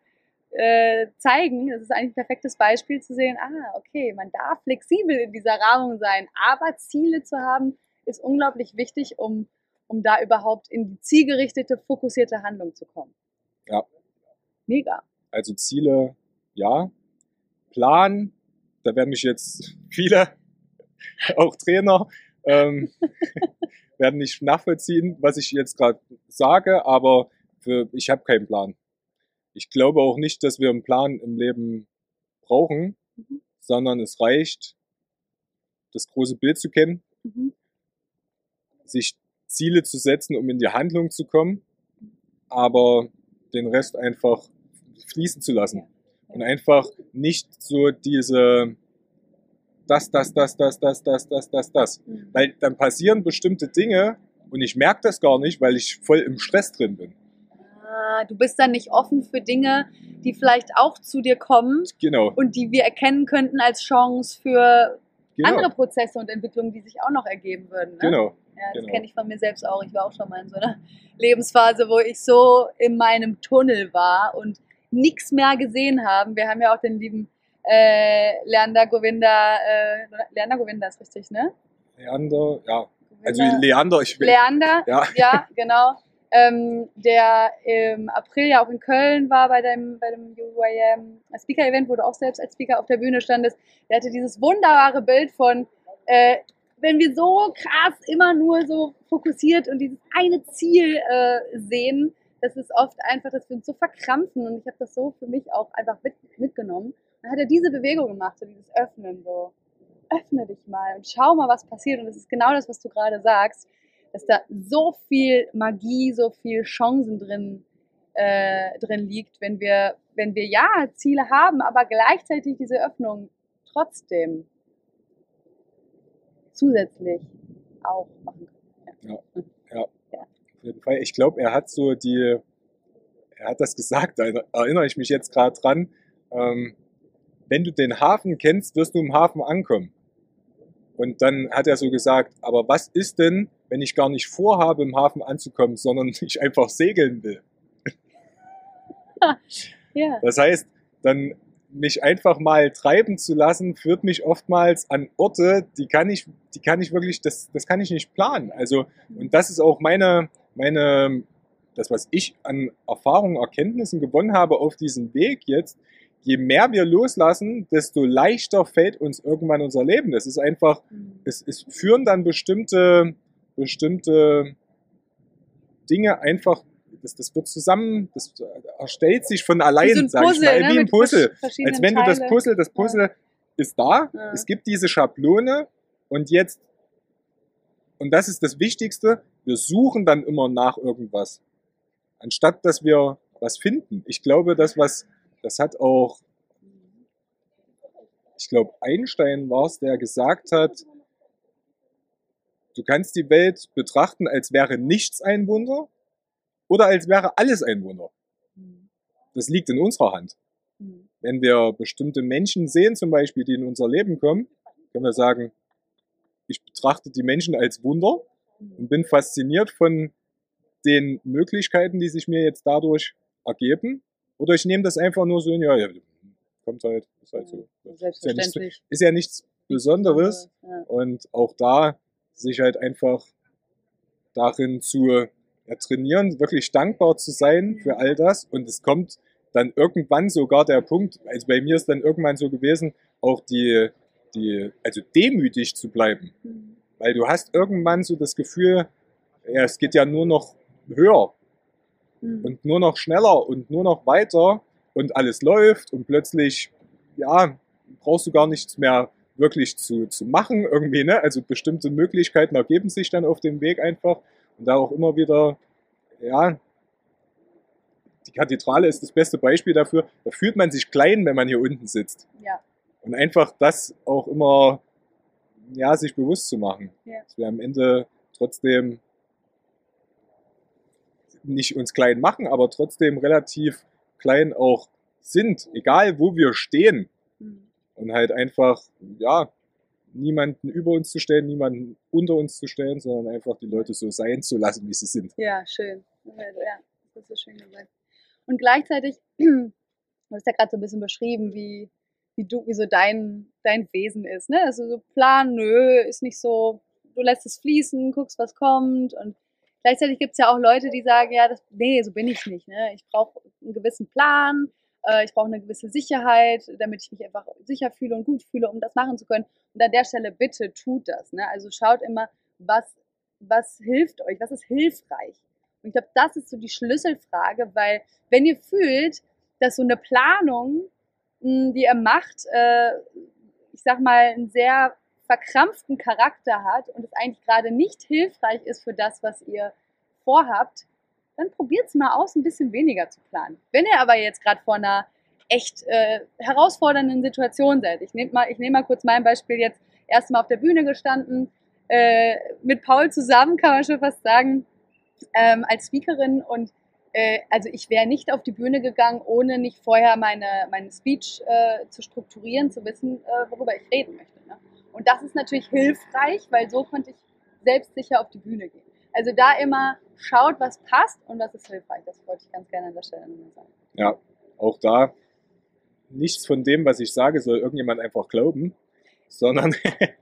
äh, zeigen. Das ist eigentlich ein perfektes Beispiel zu sehen, ah, okay, man darf flexibel in dieser Rahmung sein, aber Ziele zu haben, ist unglaublich wichtig, um, um da überhaupt in die zielgerichtete, fokussierte Handlung zu kommen. Ja. Mega. Also Ziele, ja. Plan, da werden mich jetzt viele, auch Trainer, ähm, werden nicht nachvollziehen, was ich jetzt gerade sage, aber für, ich habe keinen Plan ich glaube auch nicht, dass wir einen Plan im Leben brauchen, mhm. sondern es reicht, das große Bild zu kennen, mhm. sich Ziele zu setzen, um in die Handlung zu kommen, aber den Rest einfach fließen zu lassen. Und einfach nicht so diese das, das, das, das, das, das, das, das, das. Mhm. Weil dann passieren bestimmte Dinge und ich merke das gar nicht, weil ich voll im Stress drin bin du bist dann nicht offen für Dinge, die vielleicht auch zu dir kommen genau. und die wir erkennen könnten als Chance für genau. andere Prozesse und Entwicklungen, die sich auch noch ergeben würden. Ne? Genau. Ja, das genau. kenne ich von mir selbst auch. Ich war auch schon mal in so einer Lebensphase, wo ich so in meinem Tunnel war und nichts mehr gesehen haben. Wir haben ja auch den lieben äh, Leander Govinda, äh, Leander Govinda ist richtig, ne? Leander, ja. Also Leander, ich will. Leander, ja, ja genau. Ähm, der im April ja auch in Köln war bei dem, bei dem UYM Speaker-Event, wo du auch selbst als Speaker auf der Bühne standest. Der hatte dieses wunderbare Bild von, äh, wenn wir so krass immer nur so fokussiert und dieses eine Ziel äh, sehen, das ist oft einfach, dass wir uns so verkrampfen und ich habe das so für mich auch einfach mit, mitgenommen. Dann hat er diese Bewegung gemacht, so dieses Öffnen, so öffne dich mal und schau mal, was passiert. Und das ist genau das, was du gerade sagst, dass da so viel Magie, so viel Chancen drin, äh, drin liegt, wenn wir, wenn wir ja Ziele haben, aber gleichzeitig diese Öffnung trotzdem zusätzlich auch machen können. Ja, ja. ja. Auf jeden Fall. Ich glaube, er hat so die, er hat das gesagt, da erinnere ich mich jetzt gerade dran. Ähm, wenn du den Hafen kennst, wirst du im Hafen ankommen. Und dann hat er so gesagt, aber was ist denn, wenn ich gar nicht vorhabe, im Hafen anzukommen, sondern ich einfach segeln will? ja. Das heißt, dann mich einfach mal treiben zu lassen, führt mich oftmals an Orte, die kann ich, die kann ich wirklich, das, das kann ich nicht planen. Also, und das ist auch meine, meine, das, was ich an Erfahrungen, Erkenntnissen gewonnen habe auf diesem Weg jetzt, je mehr wir loslassen, desto leichter fällt uns irgendwann unser Leben. Das ist einfach, mhm. es, es führen dann bestimmte, bestimmte Dinge einfach, das, das wird zusammen, das erstellt sich von allein, so sag ich mal, ne? wie ein Puzzle. Als wenn du das Puzzle, das Puzzle ja. ist da, ja. es gibt diese Schablone und jetzt, und das ist das Wichtigste, wir suchen dann immer nach irgendwas. Anstatt dass wir was finden. Ich glaube, das, was das hat auch, ich glaube, Einstein war es, der gesagt hat, du kannst die Welt betrachten, als wäre nichts ein Wunder oder als wäre alles ein Wunder. Das liegt in unserer Hand. Wenn wir bestimmte Menschen sehen, zum Beispiel, die in unser Leben kommen, können wir sagen, ich betrachte die Menschen als Wunder und bin fasziniert von den Möglichkeiten, die sich mir jetzt dadurch ergeben. Oder ich nehme das einfach nur so in, ja, ja, kommt halt, ist halt so. Ist ja, nichts, ist ja nichts Besonderes. Ja. Und auch da sich halt einfach darin zu trainieren, wirklich dankbar zu sein für all das. Und es kommt dann irgendwann sogar der Punkt, also bei mir ist dann irgendwann so gewesen, auch die, die, also demütig zu bleiben. Mhm. Weil du hast irgendwann so das Gefühl, ja, es geht ja nur noch höher mhm. und nur noch schneller und nur noch weiter und alles läuft und plötzlich, ja, brauchst du gar nichts mehr wirklich zu, zu machen irgendwie, ne? Also bestimmte Möglichkeiten ergeben sich dann auf dem Weg einfach und da auch immer wieder, ja, die Kathedrale ist das beste Beispiel dafür, da fühlt man sich klein, wenn man hier unten sitzt. Ja. Und einfach das auch immer, ja, sich bewusst zu machen. Ja. Dass wir am Ende trotzdem nicht uns klein machen, aber trotzdem relativ klein auch sind, egal wo wir stehen. Mhm. Und halt einfach, ja, niemanden über uns zu stellen, niemanden unter uns zu stellen, sondern einfach die Leute so sein zu lassen, wie sie sind. Ja, schön. Ja, das ist so schön gesagt. Und gleichzeitig, du hast ja gerade so ein bisschen beschrieben, wie, wie du, wie so dein, dein Wesen ist, ne? Also so Plan, nö, ist nicht so, du lässt es fließen, guckst, was kommt und Gleichzeitig gibt es ja auch Leute, die sagen, ja, das, nee, so bin ich nicht. Ne? Ich brauche einen gewissen Plan, äh, ich brauche eine gewisse Sicherheit, damit ich mich einfach sicher fühle und gut fühle, um das machen zu können. Und an der Stelle bitte tut das. Ne? Also schaut immer, was, was hilft euch, was ist hilfreich. Und ich glaube, das ist so die Schlüsselfrage, weil wenn ihr fühlt, dass so eine Planung, hm, die ihr macht, äh, ich sag mal, ein sehr verkrampften Charakter hat und es eigentlich gerade nicht hilfreich ist für das, was ihr vorhabt, dann probiert es mal aus, ein bisschen weniger zu planen. Wenn ihr aber jetzt gerade vor einer echt äh, herausfordernden Situation seid, ich nehme mal, nehm mal kurz mein Beispiel jetzt, erstmal auf der Bühne gestanden, äh, mit Paul zusammen, kann man schon fast sagen, ähm, als Speakerin und äh, also ich wäre nicht auf die Bühne gegangen, ohne nicht vorher meine, meine Speech äh, zu strukturieren, zu wissen, äh, worüber ich reden möchte. Und das ist natürlich hilfreich, weil so konnte ich selbstsicher auf die Bühne gehen. Also da immer schaut, was passt und was ist hilfreich. Das wollte ich ganz gerne an der Stelle nochmal sagen. Ja, auch da, nichts von dem, was ich sage, soll irgendjemand einfach glauben, sondern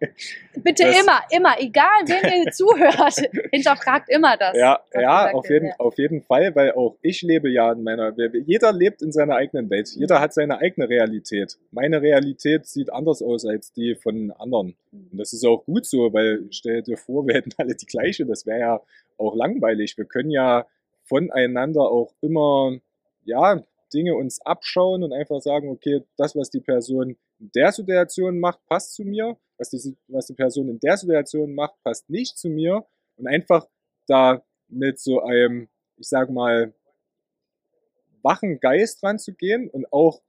Bitte immer, immer, egal wen ihr zuhört, hinterfragt immer das. ja, ja, auf jeden, ja. auf jeden Fall, weil auch ich lebe ja in meiner, jeder lebt in seiner eigenen Welt, Mhm. jeder hat seine eigene Realität. Meine Realität sieht anders aus als die von anderen. Mhm. Und das ist auch gut so, weil stell dir vor, wir hätten alle die gleiche, das wäre ja auch langweilig. Wir können ja voneinander auch immer, ja, Dinge uns abschauen und einfach sagen, okay, das, was die Person in der Situation macht, passt zu mir. Was die, was die Person in der Situation macht, passt nicht zu mir. Und einfach da mit so einem, ich sag mal, wachen Geist ranzugehen und auch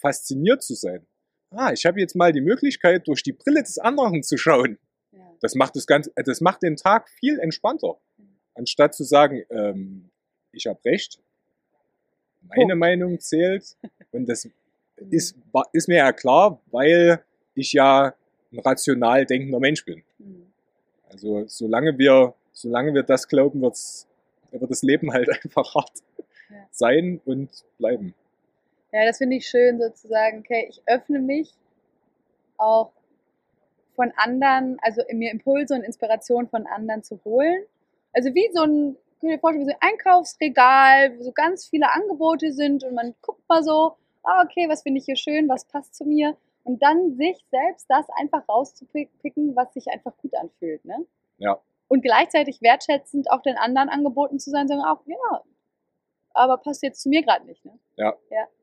fasziniert zu sein. Ah, ich habe jetzt mal die Möglichkeit, durch die Brille des anderen zu schauen. Ja. Das macht das Ganze, das macht den Tag viel entspannter. Anstatt zu sagen, ähm, ich habe recht, meine Punkt. Meinung zählt. Und das ist, ist mir ja klar, weil ich ja ein rational denkender Mensch bin. Mhm. Also solange wir, solange wir das glauben, wird's, wird das Leben halt einfach hart Ja. sein und bleiben. Ja, das finde ich schön, sozusagen, okay, ich öffne mich auch von anderen, also mir Impulse und Inspiration von anderen zu holen. Also wie so ein, könnt ihr vorstellen, wie so ein Einkaufsregal, wo so ganz viele Angebote sind und man guckt mal so, ah, okay, was finde ich hier schön, was passt zu mir. Und dann sich selbst das einfach rauszupicken, was sich einfach gut anfühlt, ne? Ja. Und gleichzeitig wertschätzend auch den anderen angeboten zu sein, sagen auch, ja, aber passt jetzt zu mir gerade nicht, ne?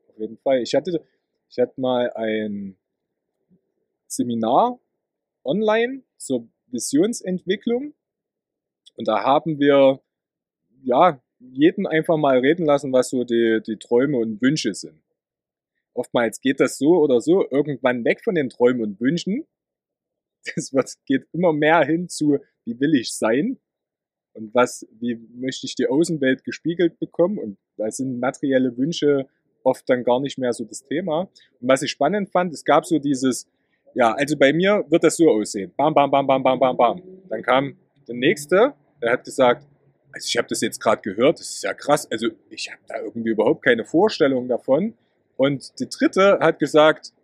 Auf jeden Fall. Ich hatte, ich hatte mal ein Seminar online zur Visionsentwicklung und da haben wir ja jeden einfach mal reden lassen, was so die, die Träume und Wünsche sind. Oftmals geht das so oder so irgendwann weg von den Träumen und Wünschen. Das wird, geht immer mehr hin zu, wie will ich sein und was, wie möchte ich die Außenwelt gespiegelt bekommen und da sind materielle Wünsche oft dann gar nicht mehr so das Thema. Und was ich spannend fand, es gab so dieses, ja, also bei mir wird das so aussehen. Bam, bam, bam, bam, bam, bam, bam. Dann kam der nächste, der hat gesagt, also ich habe das jetzt gerade gehört, das ist ja krass, also ich habe da irgendwie überhaupt keine Vorstellung davon. Und die dritte hat gesagt,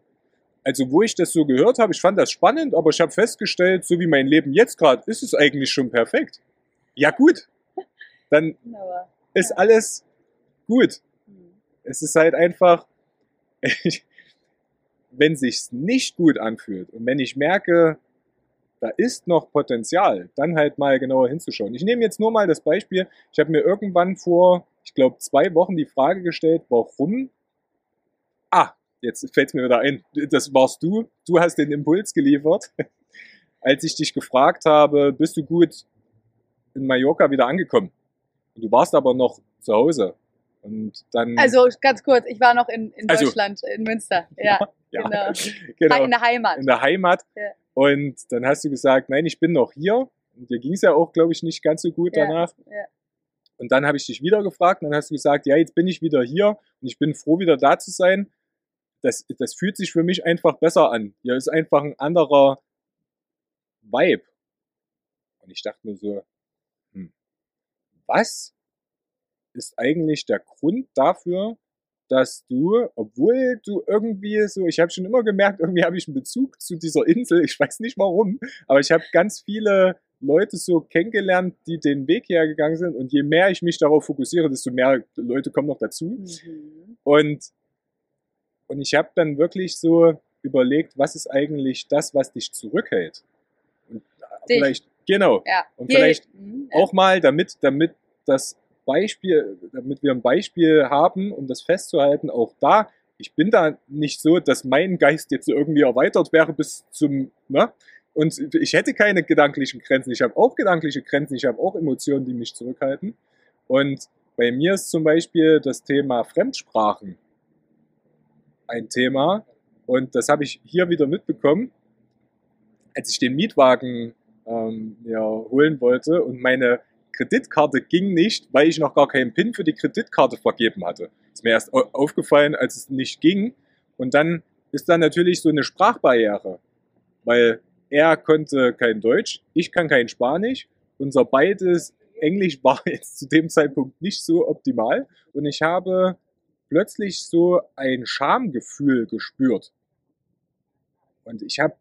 also wo ich das so gehört habe, ich fand das spannend, aber ich habe festgestellt, so wie mein Leben jetzt gerade, ist es eigentlich schon perfekt. Ja gut, dann ist alles gut. Mhm. Es ist halt einfach, wenn sich's nicht gut anfühlt und wenn ich merke, da ist noch Potenzial, dann halt mal genauer hinzuschauen. Ich nehme jetzt nur mal das Beispiel, ich habe mir irgendwann vor, ich glaube, zwei Wochen die Frage gestellt, warum. Ah, jetzt fällt mir wieder ein, das warst du, du hast den Impuls geliefert, als ich dich gefragt habe, bist du gut in Mallorca wieder angekommen? Und du warst aber noch zu Hause. Und dann. Also ganz kurz, ich war noch in, in Also- Deutschland, in Münster. Ja, ja, genau. genau. in der Heimat. in der Heimat. Ja. Und dann hast du gesagt, nein, ich bin noch hier. Und dir ging es ja auch, glaube ich, nicht ganz so gut Ja, danach. Und dann habe ich dich wieder gefragt und dann hast du gesagt, ja, jetzt bin ich wieder hier und ich bin froh, wieder da zu sein. Das, das fühlt sich für mich einfach besser an. Hier ist einfach ein anderer Vibe. Und ich dachte mir so, hm, was ist eigentlich der Grund dafür, dass du, obwohl du irgendwie so, ich habe schon immer gemerkt, irgendwie habe ich einen Bezug zu dieser Insel, ich weiß nicht warum, aber ich habe ganz viele Leute so kennengelernt, die den Weg hergegangen sind und je mehr ich mich darauf fokussiere, desto mehr Leute kommen noch dazu. Mhm. Und, und ich habe dann wirklich so überlegt, was ist eigentlich das, was dich zurückhält? Und Dich. vielleicht, genau, Ja. Und Hier- vielleicht Mhm, auch mal, damit, damit das Beispiel, damit wir ein Beispiel haben, um das festzuhalten, auch da, ich bin da nicht so, dass mein Geist jetzt irgendwie erweitert wäre bis zum, ne? Und ich hätte keine gedanklichen Grenzen. Ich habe auch gedankliche Grenzen, ich habe auch Emotionen, die mich zurückhalten. Und bei mir ist zum Beispiel das Thema Fremdsprachen ein Thema. Und das habe ich hier wieder mitbekommen, als ich den Mietwagen ähm, mir holen wollte und meine Kreditkarte ging nicht, weil ich noch gar keinen PIN für die Kreditkarte vergeben hatte. Ist mir erst au- aufgefallen, als es nicht ging. Und dann ist da natürlich so eine Sprachbarriere, weil er konnte kein Deutsch, ich kann kein Spanisch. Unser beides Englisch war jetzt zu dem Zeitpunkt nicht so optimal. Und ich habe plötzlich so ein Schamgefühl gespürt. Und ich habe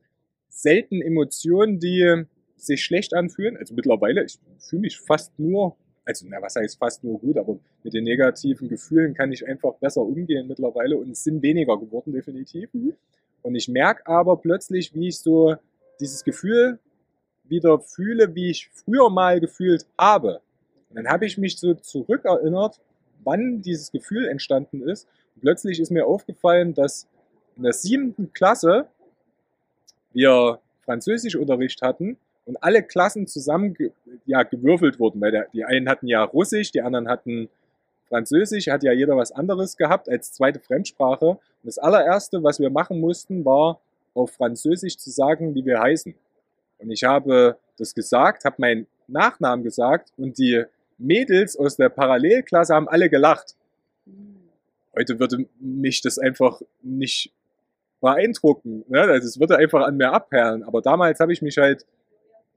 selten Emotionen, die sich schlecht anfühlen. Also mittlerweile, ich fühle mich fast nur, also na, was heißt fast nur gut, aber mit den negativen Gefühlen kann ich einfach besser umgehen mittlerweile und es sind weniger geworden definitiv. Mhm. Und ich merke aber plötzlich, wie ich so dieses Gefühl wieder fühle, wie ich früher mal gefühlt habe. Und dann habe ich mich so zurückerinnert, wann dieses Gefühl entstanden ist. Und plötzlich ist mir aufgefallen, dass in der siebten Klasse wir Französischunterricht hatten und alle Klassen zusammen ja, gewürfelt wurden, weil der, die einen hatten ja Russisch, die anderen hatten Französisch, hat ja jeder was anderes gehabt als zweite Fremdsprache. Und das allererste, was wir machen mussten, war auf Französisch zu sagen, wie wir heißen. Und ich habe das gesagt, habe meinen Nachnamen gesagt und die Mädels aus der Parallelklasse haben alle gelacht. Heute würde mich das einfach nicht beeindrucken. Ne? Also es würde einfach an mir abperlen. Aber damals habe ich mich halt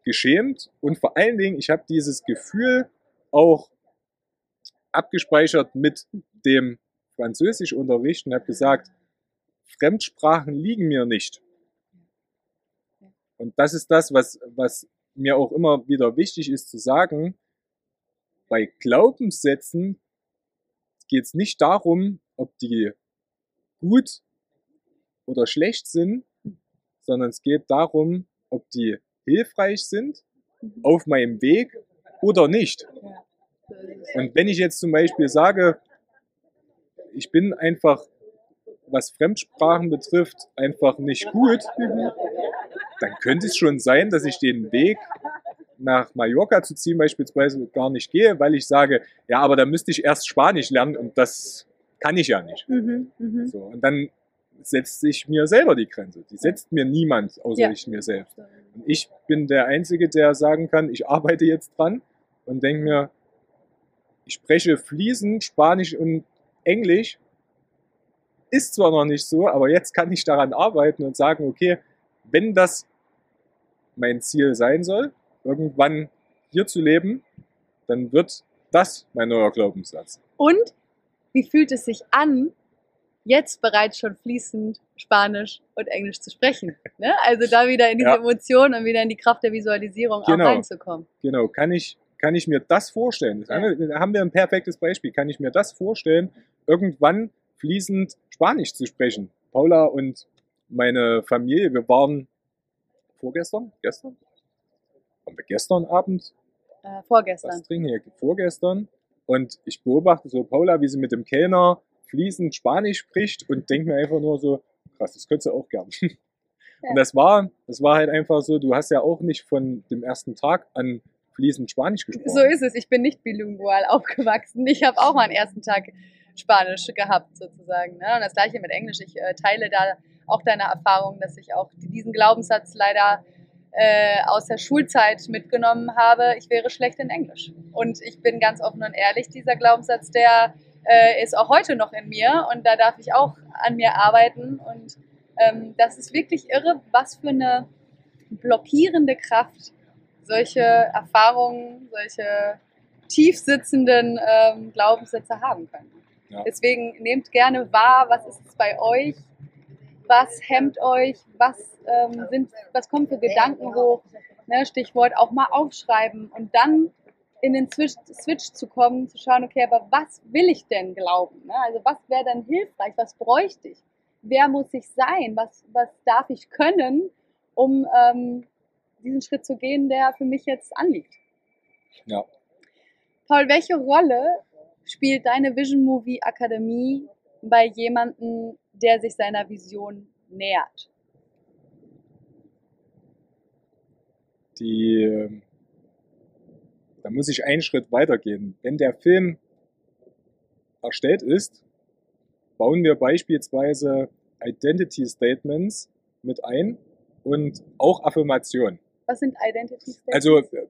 geschämt und vor allen Dingen, ich habe dieses Gefühl auch abgespeichert mit dem Französischunterricht und habe gesagt, Fremdsprachen liegen mir nicht. Und das ist das, was, was mir auch immer wieder wichtig ist zu sagen. Bei Glaubenssätzen geht es nicht darum, ob die gut oder schlecht sind, sondern es geht darum, ob die hilfreich sind auf meinem Weg oder nicht. Und wenn ich jetzt zum Beispiel sage, ich bin einfach, was Fremdsprachen betrifft, einfach nicht gut, dann könnte es schon sein, dass ich den Weg nach Mallorca zu ziehen beispielsweise gar nicht gehe, weil ich sage, ja, aber da müsste ich erst Spanisch lernen und das kann ich ja nicht. Mhm, mhm. So, und dann setzt sich mir selber die Grenze. Die setzt mir niemand, außer Ja. ich mir selbst. Und ich bin der Einzige, der sagen kann, ich arbeite jetzt dran und denke mir, ich spreche fließend Spanisch und Englisch. Ist zwar noch nicht so, aber jetzt kann ich daran arbeiten und sagen, okay, wenn das mein Ziel sein soll, irgendwann hier zu leben, dann wird das mein neuer Glaubenssatz. Und wie fühlt es sich an, jetzt bereits schon fließend Spanisch und Englisch zu sprechen? Ne? Also da wieder in diese Ja. Emotionen und wieder in die Kraft der Visualisierung Genau. auch reinzukommen. Genau, kann ich, kann ich mir das vorstellen? Das Ja. andere- Da haben wir ein perfektes Beispiel. Kann ich mir das vorstellen, irgendwann fließend Spanisch zu sprechen? Paula und meine Familie, wir waren vorgestern, gestern? Haben wir gestern Abend Äh, vorgestern. was trinken? hier? Vorgestern. Und ich beobachte so Paula, wie sie mit dem Kellner fließend Spanisch spricht und denke mir einfach nur so, krass, das könntest du auch gern. Ja. Und das war, das war halt einfach so, du hast ja auch nicht von dem ersten Tag an fließend Spanisch gesprochen. So ist es. Ich bin nicht bilingual aufgewachsen. Ich habe auch meinen ersten Tag Spanisch gehabt, sozusagen. Ne? Und das gleiche mit Englisch. Ich äh, teile da auch deine Erfahrung, dass ich auch diesen Glaubenssatz leider äh, aus der Schulzeit mitgenommen habe, ich wäre schlecht in Englisch. Und ich bin ganz offen und ehrlich, dieser Glaubenssatz, der äh, ist auch heute noch in mir und da darf ich auch an mir arbeiten. Und ähm, das ist wirklich irre, was für eine blockierende Kraft solche Erfahrungen, solche tief sitzenden ähm, Glaubenssätze haben können. Ja. Deswegen nehmt gerne wahr, was ist es bei euch, was hemmt euch, was, ähm, sind, was kommt für Gedanken hoch, ne, Stichwort auch mal aufschreiben und dann in den Switch, Switch zu kommen, zu schauen, okay, aber was will ich denn glauben? Ne? Also was wäre dann hilfreich, was bräuchte ich? Wer muss ich sein? Was, was darf ich können, um ähm, diesen Schritt zu gehen, der für mich jetzt anliegt? Ja. Paul, welche Rolle spielt deine Vision Movie Akademie bei jemandem, der sich seiner Vision nähert? die, ähm, da muss ich einen Schritt weitergehen. Wenn der Film erstellt ist, bauen wir beispielsweise Identity Statements mit ein und auch Affirmationen. Was sind Identity Statements? Also äh,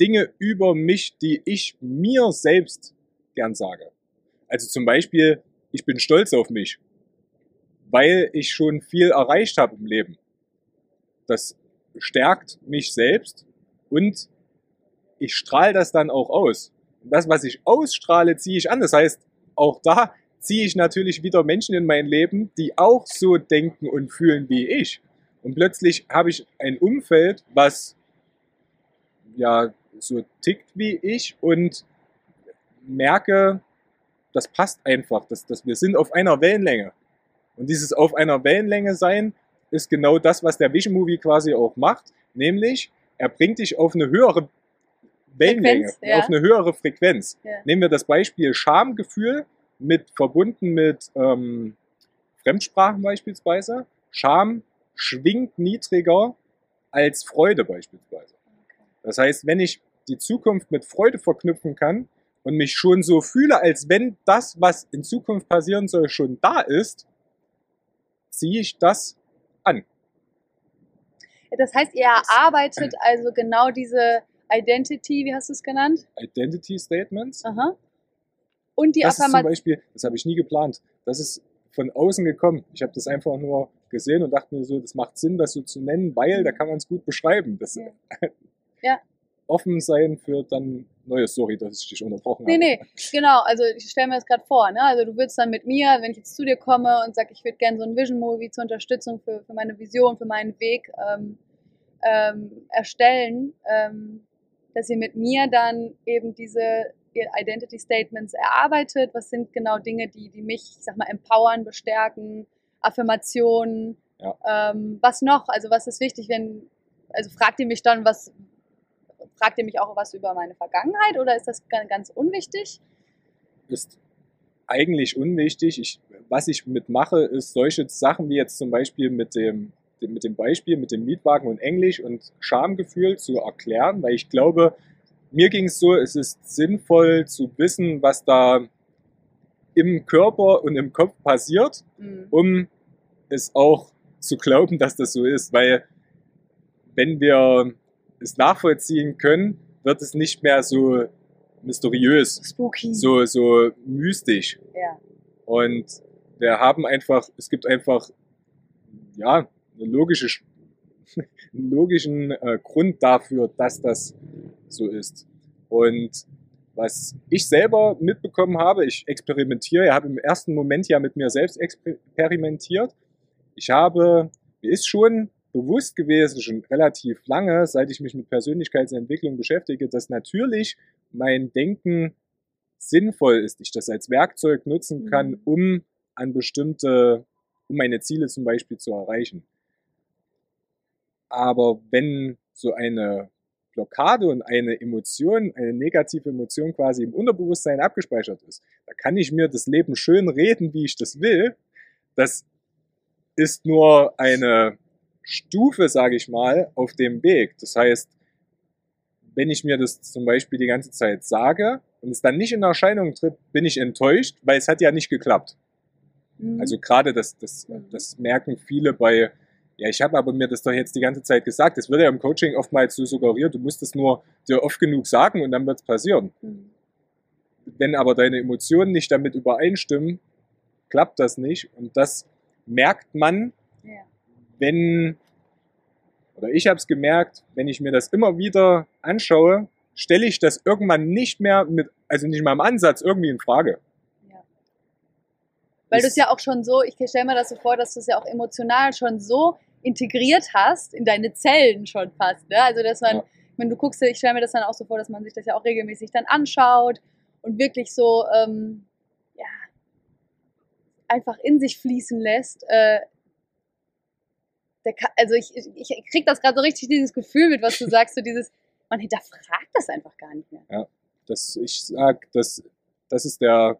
Dinge über mich, die ich mir selbst gern sage. Also zum Beispiel, ich bin stolz auf mich, weil ich schon viel erreicht habe im Leben. Das stärkt mich selbst und ich strahle das dann auch aus. Das, was ich ausstrahle, ziehe ich an. Das heißt, auch da ziehe ich natürlich wieder Menschen in mein Leben, die auch so denken und fühlen wie ich. Und plötzlich habe ich ein Umfeld, was ja so tickt wie ich und merke, das passt einfach, dass, dass wir sind auf einer Wellenlänge. Und dieses auf einer Wellenlänge sein ist genau das, was der Vision Movie quasi auch macht, nämlich er bringt dich auf eine höhere Wellenlänge, Frequenz, ja. auf eine höhere Frequenz. Ja. Nehmen wir das Beispiel Schamgefühl mit verbunden mit ähm, Fremdsprachen beispielsweise. Scham schwingt niedriger als Freude beispielsweise. Das heißt, wenn ich die Zukunft mit Freude verknüpfen kann und mich schon so fühle, als wenn das, was in Zukunft passieren soll, schon da ist, ziehe ich das an. Das heißt, ihr erarbeitet also genau diese Identity, wie hast du es genannt? Identity Statements. Aha. Und die das ist zum Affirmation. Beispiel, das habe ich nie geplant. Das ist von außen gekommen. Ich habe das einfach nur gesehen und dachte mir so, das macht Sinn, das so zu nennen, weil da kann man es gut beschreiben. Das Ja. Ja. Offen sein für dann neue Sorry, dass ich dich unterbrochen Nee, habe. nee, genau. Also ich stelle mir das gerade vor. Ne? Also du würdest dann mit mir, wenn ich jetzt zu dir komme und sage, ich würde gerne so ein Vision-Movie zur Unterstützung für, für meine Vision, für meinen Weg ähm, ähm, erstellen, ähm, dass ihr mit mir dann eben diese Identity Statements erarbeitet. Was sind genau Dinge, die, die mich, ich sag mal, empowern, bestärken, Affirmationen. Ähm, was noch? Also was ist wichtig, wenn, also fragt ihr mich dann, was, fragt ihr mich auch was über meine Vergangenheit oder ist das ga- ganz unwichtig? ist eigentlich unwichtig. Ich, was ich mitmache, ist solche Sachen wie jetzt zum Beispiel mit dem, dem, mit dem Beispiel, mit dem Mietwagen und Englisch und Schamgefühl zu erklären, weil ich glaube, mir ging es so, es ist sinnvoll zu wissen, was da im Körper und im Kopf passiert, Mhm. um es auch zu glauben, dass das so ist, weil wenn wir es nachvollziehen können, wird es nicht mehr so mysteriös Spooky. so, so mystisch. Ja. Und wir haben einfach, es gibt einfach, ja, eine logische, Sch- einen logischen äh, Grund dafür, dass das so ist. Und was ich selber mitbekommen habe, ich experimentiere, ich habe im ersten Moment ja mit mir selbst experimentiert. Ich habe, mir ist schon bewusst gewesen, schon relativ lange, seit ich mich mit Persönlichkeitsentwicklung beschäftige, dass natürlich mein Denken sinnvoll ist, ich das als Werkzeug nutzen kann, Mhm. um an bestimmte, um meine Ziele zum Beispiel zu erreichen. Aber wenn so eine Blockade und eine Emotion, eine negative Emotion quasi im Unterbewusstsein abgespeichert ist, da kann ich mir das Leben schön reden, wie ich das will. Das ist nur eine Stufe, sage ich mal, auf dem Weg. Das heißt, wenn ich mir das zum Beispiel die ganze Zeit sage und es dann nicht in Erscheinung tritt, bin ich enttäuscht, weil es hat ja nicht geklappt. Mhm. Also gerade das, das, das merken viele bei, ja, ich habe aber mir das doch jetzt die ganze Zeit gesagt. Das wird ja im Coaching oftmals so suggeriert, du musst es nur dir oft genug sagen und dann wird es passieren. Mhm. Wenn aber deine Emotionen nicht damit übereinstimmen, klappt das nicht. Und das merkt man. Wenn, oder ich habe es gemerkt, wenn ich mir das immer wieder anschaue, stelle ich das irgendwann nicht mehr mit, also nicht mal im Ansatz irgendwie in Frage. Ja. Weil Das- du es ja auch schon so, ich stelle mir das so vor, dass du es ja auch emotional schon so integriert hast, in deine Zellen schon fast. Ne? Also, dass man, Ja. wenn du guckst, ich stelle mir das dann auch so vor, dass man sich das ja auch regelmäßig dann anschaut und wirklich so, ähm, ja, einfach in sich fließen lässt. Äh, der also ich, ich, ich krieg das gerade so richtig dieses Gefühl mit, was du sagst, so dieses, man hinterfragt das einfach gar nicht mehr. Das, ich sag, das, das ist der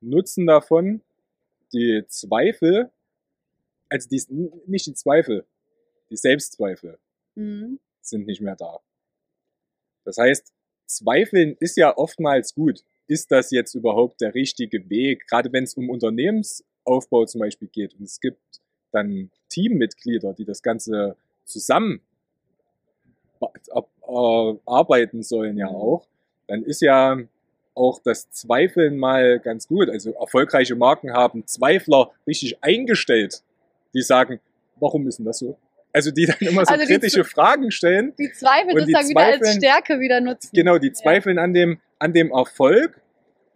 Nutzen davon, die Zweifel, also die, nicht die Zweifel, die Selbstzweifel Mhm. sind nicht mehr da. Das heißt, Zweifeln ist ja oftmals gut. Ist das jetzt überhaupt der richtige Weg? Gerade wenn es um Unternehmensaufbau zum Beispiel geht und es gibt dann Teammitglieder, die das Ganze zusammen äh, arbeiten sollen ja Mhm. auch, dann ist ja auch das Zweifeln mal ganz gut. Also erfolgreiche Marken haben Zweifler richtig eingestellt, die sagen, warum ist denn das so? Also die dann immer so Also die kritische Fragen stellen. Die Zweifel Und die sozusagen wieder als Zweifeln- Stärke wieder nutzen. Genau, die zweifeln an dem, an dem Erfolg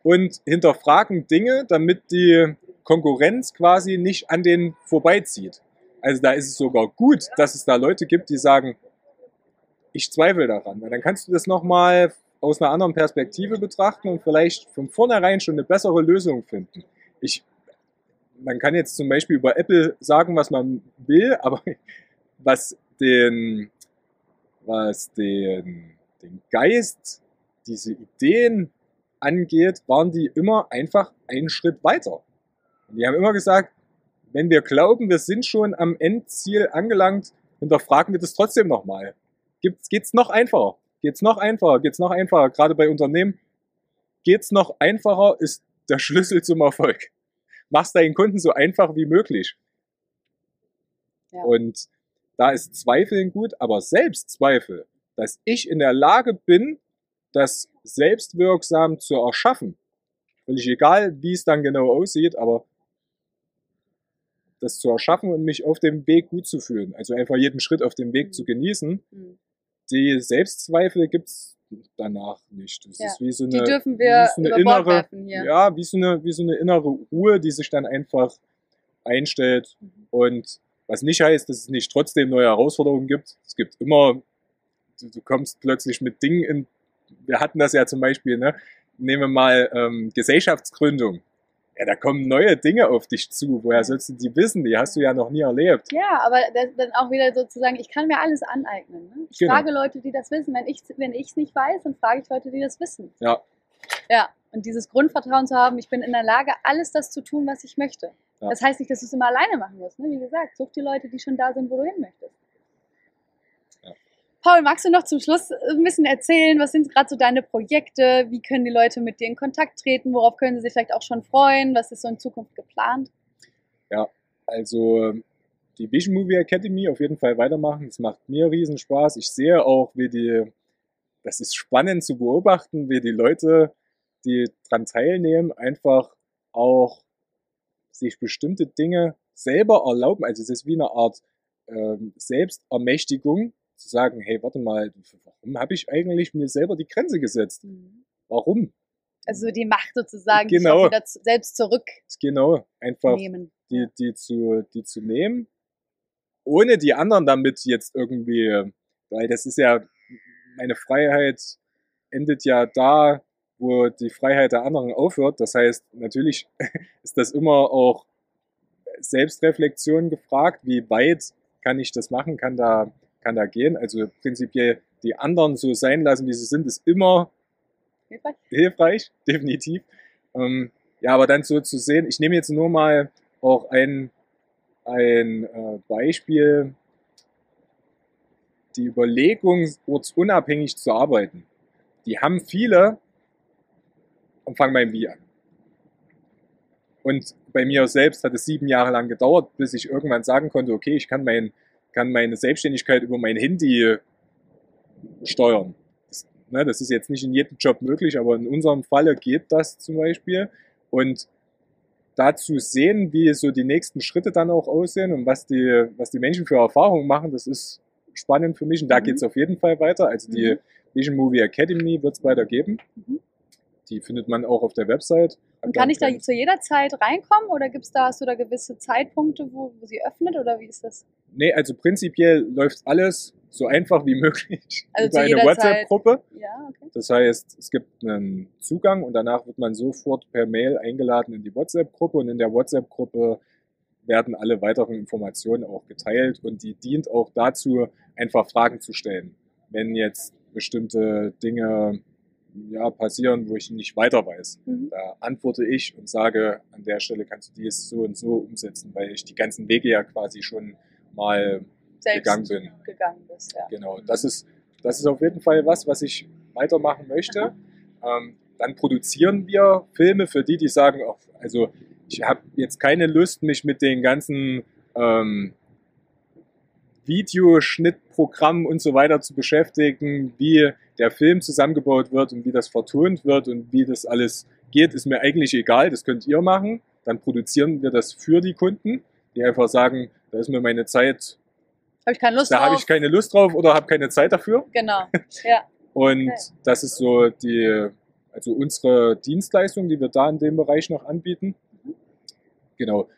und hinterfragen Dinge, damit die Konkurrenz quasi nicht an den vorbeizieht. Also da ist es sogar gut, dass es da Leute gibt, die sagen, ich zweifle daran. Weil dann kannst du das nochmal aus einer anderen Perspektive betrachten und vielleicht von vornherein schon eine bessere Lösung finden. Ich, man kann jetzt zum Beispiel über Apple sagen, was man will, aber was den, was den, den Geist, diese Ideen angeht, waren die immer einfach einen Schritt weiter. Und die haben immer gesagt, wenn wir glauben, wir sind schon am Endziel angelangt, hinterfragen wir das trotzdem nochmal. Geht's noch einfacher? Geht's noch einfacher? Geht's noch einfacher? Gerade bei Unternehmen geht's noch einfacher ist der Schlüssel zum Erfolg. Mach's deinen Kunden so einfach wie möglich. Ja. Und da ist Zweifeln gut, aber Selbstzweifel, dass ich in der Lage bin, das selbstwirksam zu erschaffen. Völlig egal, wie es dann genau aussieht, aber das zu erschaffen und mich auf dem Weg gut zu fühlen. Also einfach jeden Schritt auf dem Weg mhm. zu genießen. Mhm. Die Selbstzweifel gibt's danach nicht. Das ja. ist wie so eine, wir so eine innere, ja, wie so eine, wie so eine innere Ruhe, die sich dann einfach einstellt. Mhm. Und was nicht heißt, dass es nicht trotzdem neue Herausforderungen gibt. Es gibt immer, du, du kommst plötzlich mit Dingen in, wir hatten das ja zum Beispiel, ne? Nehmen wir mal ähm, Gesellschaftsgründung ja, da kommen neue Dinge auf dich zu. Woher sollst du die wissen? Die hast du ja noch nie erlebt. Ja, aber dann auch wieder sozusagen, ich kann mir alles aneignen. Ne? Ich genau. frage Leute, die das wissen. Wenn ich es wenn nicht weiß, dann frage ich Leute, die das wissen. Ja. Ja, und dieses Grundvertrauen zu haben, ich bin in der Lage, alles das zu tun, was ich möchte. Ja. Das heißt nicht, dass du es immer alleine machen musst. Ne? Wie gesagt, such die Leute, die schon da sind, wo du hin möchtest. Paul, magst du noch zum Schluss ein bisschen erzählen, was sind gerade so deine Projekte? Wie können die Leute mit dir in Kontakt treten? Worauf können sie sich vielleicht auch schon freuen? Was ist so in Zukunft geplant? Ja, also die Vision Movie Academy auf jeden Fall weitermachen. Es macht mir riesen Spaß. Ich sehe auch, wie die, das ist spannend zu beobachten, wie die Leute, die daran teilnehmen, einfach auch sich bestimmte Dinge selber erlauben. Also es ist wie eine Art ähm, Selbstermächtigung, zu sagen, hey, warte mal, warum habe ich eigentlich mir selber die Grenze gesetzt? Mhm. Warum? Also die Macht sozusagen genau. wieder zu, selbst zurück. Genau, einfach die, die, zu, die zu nehmen, ohne die anderen damit jetzt irgendwie, weil das ist ja, meine Freiheit endet ja da, wo die Freiheit der anderen aufhört. Das heißt, natürlich ist das immer auch Selbstreflexion gefragt, wie weit kann ich das machen, kann da kann da gehen. Also prinzipiell die anderen so sein lassen, wie sie sind, ist immer hilfreich, hilfreich definitiv. Ähm, ja, aber dann so zu sehen, ich nehme jetzt nur mal auch ein, ein äh, Beispiel, die Überlegung, ortsunabhängig zu arbeiten. Die haben viele und fangen beim Wie an. Und bei mir selbst hat es sieben Jahre lang gedauert, bis ich irgendwann sagen konnte, okay, ich kann mein kann meine Selbstständigkeit über mein Handy steuern. Das, ne, das ist jetzt nicht in jedem Job möglich, aber in unserem Falle geht das zum Beispiel. Und dazu sehen, wie so die nächsten Schritte dann auch aussehen und was die, was die Menschen für Erfahrungen machen, das ist spannend für mich und da mhm. geht es auf jeden Fall weiter. Also die mhm. Vision Movie Academy wird es weiter geben. Mhm. Die findet man auch auf der Website. Und kann ich da zu jeder Zeit reinkommen oder gibt's da, hast du da gewisse Zeitpunkte, wo, wo sie öffnet oder wie ist das? Nee, also prinzipiell läuft alles so einfach wie möglich also über eine WhatsApp-Gruppe. Ja, okay. Das heißt, es gibt einen Zugang und danach wird man sofort per Mail eingeladen in die WhatsApp-Gruppe und in der WhatsApp-Gruppe werden alle weiteren Informationen auch geteilt und die dient auch dazu, einfach Fragen zu stellen. Wenn jetzt bestimmte Dinge ja, passieren, wo ich nicht weiter weiß. Mhm. Da antworte ich und sage, an der Stelle kannst du dies so und so umsetzen, weil ich die ganzen Wege ja quasi schon mal Selbst gegangen bin. Gegangen bist, ja. Genau, das ist, das ist auf jeden Fall was, was ich weitermachen möchte. Ähm, dann produzieren wir Filme für die, die sagen, oh, also ich habe jetzt keine Lust, mich mit den ganzen ähm, Videoschnittprogrammen und so weiter zu beschäftigen, wie der Film zusammengebaut wird und wie das vertont wird und wie das alles geht, ist mir eigentlich egal, das könnt ihr machen. Dann produzieren wir das für die Kunden, die einfach sagen, da ist mir meine Zeit, hab ich keine Lust da habe ich keine Lust drauf oder habe keine Zeit dafür. Genau, ja. und okay. das ist so die, also unsere Dienstleistung, die wir da in dem Bereich noch anbieten. Mhm. Genau.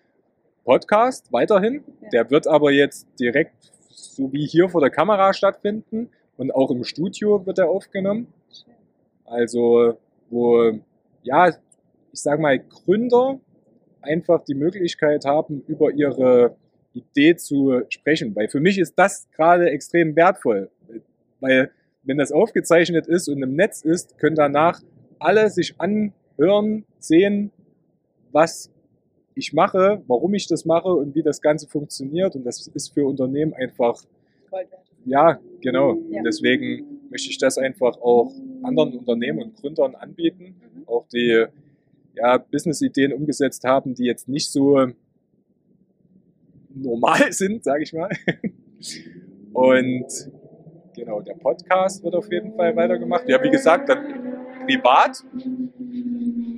Podcast weiterhin. Ja. Der wird aber jetzt direkt so wie hier vor der Kamera stattfinden und auch im Studio wird er aufgenommen. Also, wo, ja, ich sag mal, Gründer einfach die Möglichkeit haben, über ihre Idee zu sprechen. Weil für mich ist das gerade extrem wertvoll. Weil, wenn das aufgezeichnet ist und im Netz ist, können danach alle sich anhören, sehen, was ich mache, warum ich das mache und wie das Ganze funktioniert. Und das ist für Unternehmen einfach Gold wert. Ja, genau. Ja. Und deswegen möchte ich das einfach auch anderen Unternehmen und Gründern anbieten, Mhm. auch die ja, Business-Ideen umgesetzt haben, die jetzt nicht so normal sind, sage ich mal. Und genau, der Podcast wird auf jeden Fall weitergemacht. Ja, wie gesagt, dann privat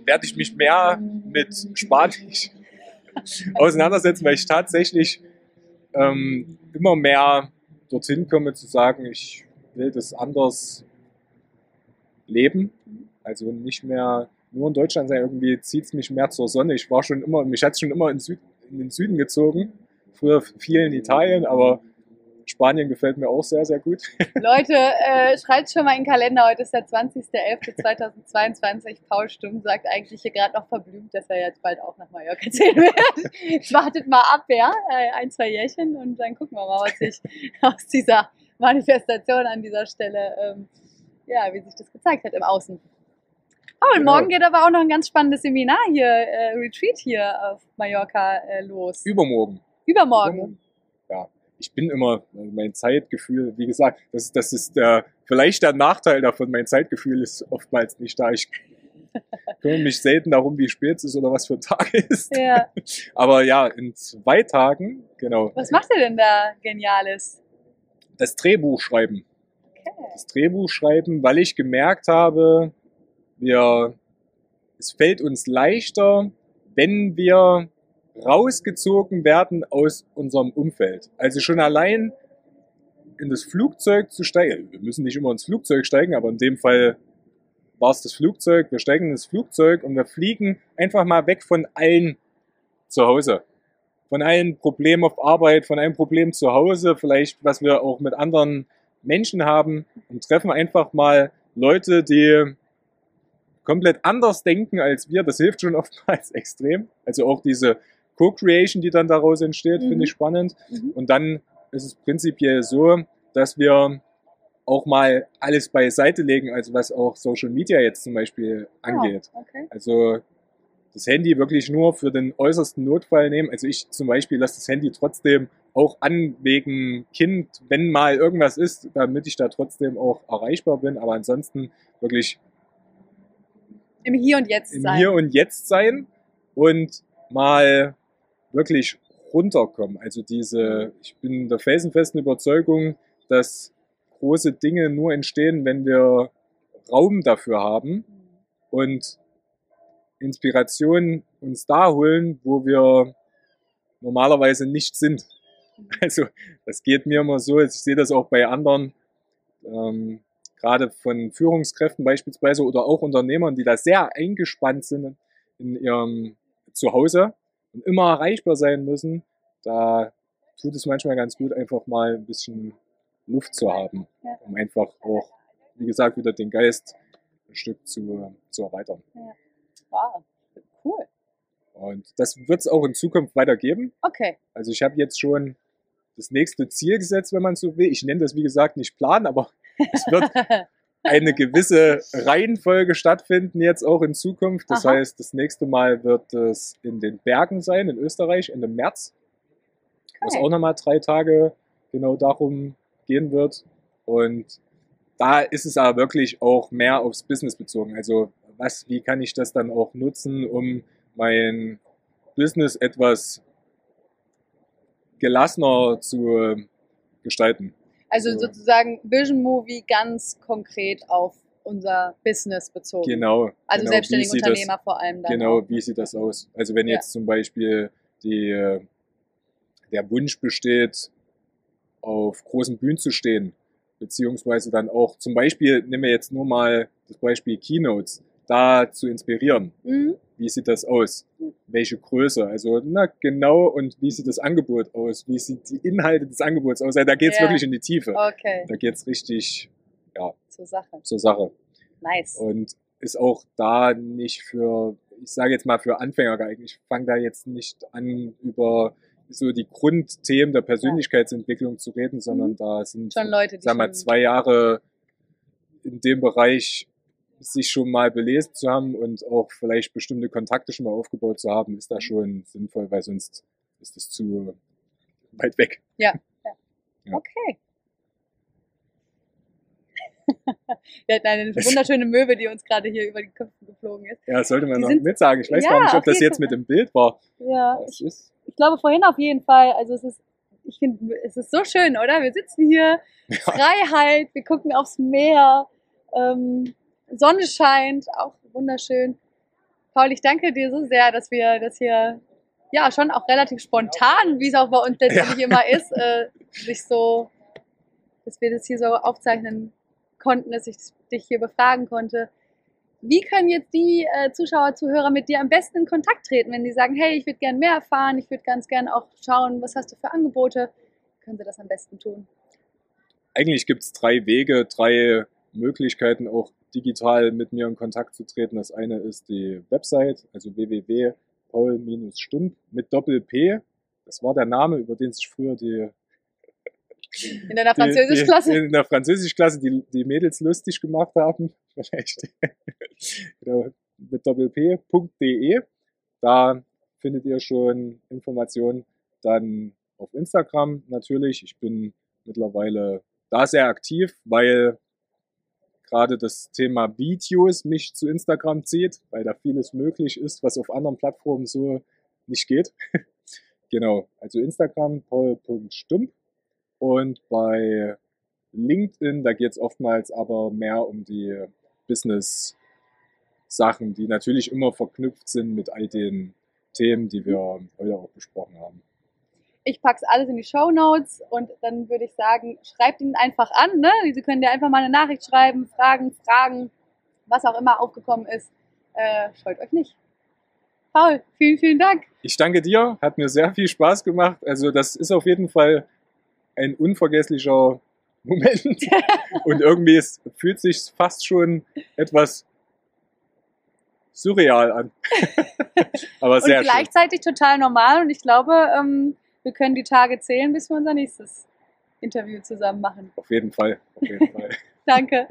werde ich mich mehr mit Spanisch auseinandersetzen, weil ich tatsächlich ähm, immer mehr dorthin komme zu sagen, ich will das anders leben. Also nicht mehr nur in Deutschland sein, irgendwie zieht es mich mehr zur Sonne. Ich war schon immer, mich hat es schon immer in, Süd, in den Süden gezogen. Früher viel in Italien, aber Spanien gefällt mir auch sehr, sehr gut. Leute, äh, schreibt schon mal in den Kalender, heute ist der 20.11.2022. Paul Stumm sagt eigentlich hier gerade noch verblümt, dass er jetzt bald auch nach Mallorca ziehen wird. Wartet mal ab, ja, äh, ein, zwei Jährchen und dann gucken wir mal, was sich aus dieser Manifestation an dieser Stelle, ähm, ja, wie sich das gezeigt hat im Außen. Paul, Genau. morgen geht aber auch noch ein ganz spannendes Seminar hier, äh, Retreat hier auf Mallorca äh, los. Übermorgen. Übermorgen. Ja, ich bin immer, mein Zeitgefühl, wie gesagt, das, das ist der, vielleicht der Nachteil davon, mein Zeitgefühl ist oftmals nicht da. Ich kümmere mich selten darum, wie spät es ist oder was für ein Tag ist. Ja. Aber ja, in zwei Tagen, genau, Was macht ihr denn da Geniales? das Drehbuch schreiben. Okay. das Drehbuch schreiben, weil ich gemerkt habe, wir, es fällt uns leichter, wenn wir rausgezogen werden aus unserem Umfeld. Also schon allein in das Flugzeug zu steigen. Wir müssen nicht immer ins Flugzeug steigen, aber in dem Fall war es das Flugzeug. Wir steigen ins Flugzeug und wir fliegen einfach mal weg von allen zu Hause. Von allen Problemen auf Arbeit, von einem Problem zu Hause, vielleicht was wir auch mit anderen Menschen haben und treffen einfach mal Leute, die komplett anders denken als wir. Das hilft schon oftmals extrem. Also auch diese Co-Creation, die dann daraus entsteht, Mhm. finde ich spannend. Mhm. Und dann ist es prinzipiell so, dass wir auch mal alles beiseite legen, also was auch Social Media jetzt zum Beispiel angeht. Ah, okay. Also das Handy wirklich nur für den äußersten Notfall nehmen. Also ich zum Beispiel lasse das Handy trotzdem auch an wegen Kind, wenn mal irgendwas ist, damit ich da trotzdem auch erreichbar bin. Aber ansonsten wirklich Im Hier und Jetzt im sein. Hier und Jetzt sein und mal wirklich runterkommen. Also diese, ich bin der felsenfesten Überzeugung, dass große Dinge nur entstehen, wenn wir Raum dafür haben und Inspiration uns da holen, wo wir normalerweise nicht sind. Also das geht mir immer so, ich sehe das auch bei anderen, ähm, gerade von Führungskräften beispielsweise oder auch Unternehmern, die da sehr eingespannt sind in ihrem Zuhause und immer erreichbar sein müssen. Da tut es manchmal ganz gut, einfach mal ein bisschen Luft zu haben, Ja. um einfach auch, wie gesagt, wieder den Geist ein Stück zu, zu erweitern. Wow, cool. Und das wird es auch in Zukunft weitergeben. Okay. Also ich habe jetzt schon das nächste Ziel gesetzt, wenn man so will. Ich nenne das, wie gesagt, nicht Plan, aber es wird eine gewisse Reihenfolge stattfinden jetzt auch in Zukunft. Das Aha. heißt, das nächste Mal wird es in den Bergen sein, in Österreich, Ende März, es Okay. auch nochmal drei Tage genau darum gehen wird. Und da ist es aber wirklich auch mehr aufs Business bezogen. Also was, wie kann ich das dann auch nutzen, um mein Business etwas gelassener zu gestalten. Also So. sozusagen Vision Movie ganz konkret auf unser Business bezogen. Genau. Also genau, selbstständige sieht das- Unternehmer vor allem dann. Genau, auch. wie sieht das aus? Also wenn Ja. jetzt zum Beispiel die, äh, der Wunsch besteht, auf großen Bühnen zu stehen, beziehungsweise dann auch zum Beispiel, nehmen wir jetzt nur mal das Beispiel Keynotes. da zu inspirieren. Mhm. Wie sieht das aus? Welche Größe? Also na, genau und wie sieht das Angebot aus? Wie sieht die Inhalte des Angebots aus? Also, da geht's Ja. wirklich in die Tiefe. Okay, Da geht's richtig zur Sache. zur Sache. Nice. Und ist auch da nicht für, ich sage jetzt mal für Anfänger geeignet. Ich fange da jetzt nicht an, über so die Grundthemen der Persönlichkeitsentwicklung zu reden, sondern da sind Schon Leute, die sag mal, schon, zwei Jahre in dem Bereich sich schon mal belesen zu haben und auch vielleicht bestimmte Kontakte schon mal aufgebaut zu haben, ist da schon sinnvoll, weil sonst ist es zu weit weg. Ja. Okay. Wir hatten eine wunderschöne Möwe, die uns gerade hier über die Köpfe geflogen ist. Ja, das sollte man Die noch sind- mit sagen. Ich weiß Ja, gar nicht, ob das jetzt Fall. mit dem Bild war. Ja, ich, ich glaube vorhin auf jeden Fall. Also es ist, ich finde, es ist so schön, oder? Wir sitzen hier, Ja. Freiheit, wir gucken aufs Meer, ähm, Sonne scheint, auch wunderschön. Paul, ich danke dir so sehr, dass wir das hier ja schon auch relativ spontan, wie es auch bei uns letztendlich immer ist, äh, sich so, dass wir das hier so aufzeichnen konnten, dass ich dich hier befragen konnte. Wie können jetzt die äh, Zuschauer, Zuhörer mit dir am besten in Kontakt treten, wenn die sagen, hey, ich würde gern mehr erfahren, ich würde ganz gern auch schauen, was hast du für Angebote? Können sie das am besten tun? Eigentlich gibt es drei Wege, drei Möglichkeiten, auch digital mit mir in Kontakt zu treten. Das eine ist die Website, also www.paul-stump mit Doppel-P. Das war der Name, über den sich früher die In deiner Französischklasse? In der Französischklasse die, die Mädels lustig gemacht haben. Vielleicht. genau, mit doppelp.de. Da findet ihr schon Informationen. Dann auf Instagram natürlich. Ich bin mittlerweile da sehr aktiv, weil gerade das Thema Videos mich zu Instagram zieht, weil da vieles möglich ist, was auf anderen Plattformen so nicht geht. genau, also Instagram paul.stump und bei LinkedIn, da geht es oftmals aber mehr um die Business-Sachen, die natürlich immer verknüpft sind mit all den Themen, die wir heute auch besprochen haben. Ich pack's alles in die Show Notes und dann würde ich sagen, schreibt ihn einfach an. Ne? Sie können dir einfach mal eine Nachricht schreiben, Fragen, Fragen, was auch immer aufgekommen ist. Äh, scheut euch nicht. Paul, vielen, vielen Dank. Ich danke dir, hat mir sehr viel Spaß gemacht. Also das ist auf jeden Fall ein unvergesslicher Moment und irgendwie es fühlt sich fast schon etwas surreal an. Aber Und sehr schön. gleichzeitig total normal und ich glaube, ähm, wir können die Tage zählen, bis wir unser nächstes Interview zusammen machen. Auf jeden Fall, auf jeden Fall. Danke.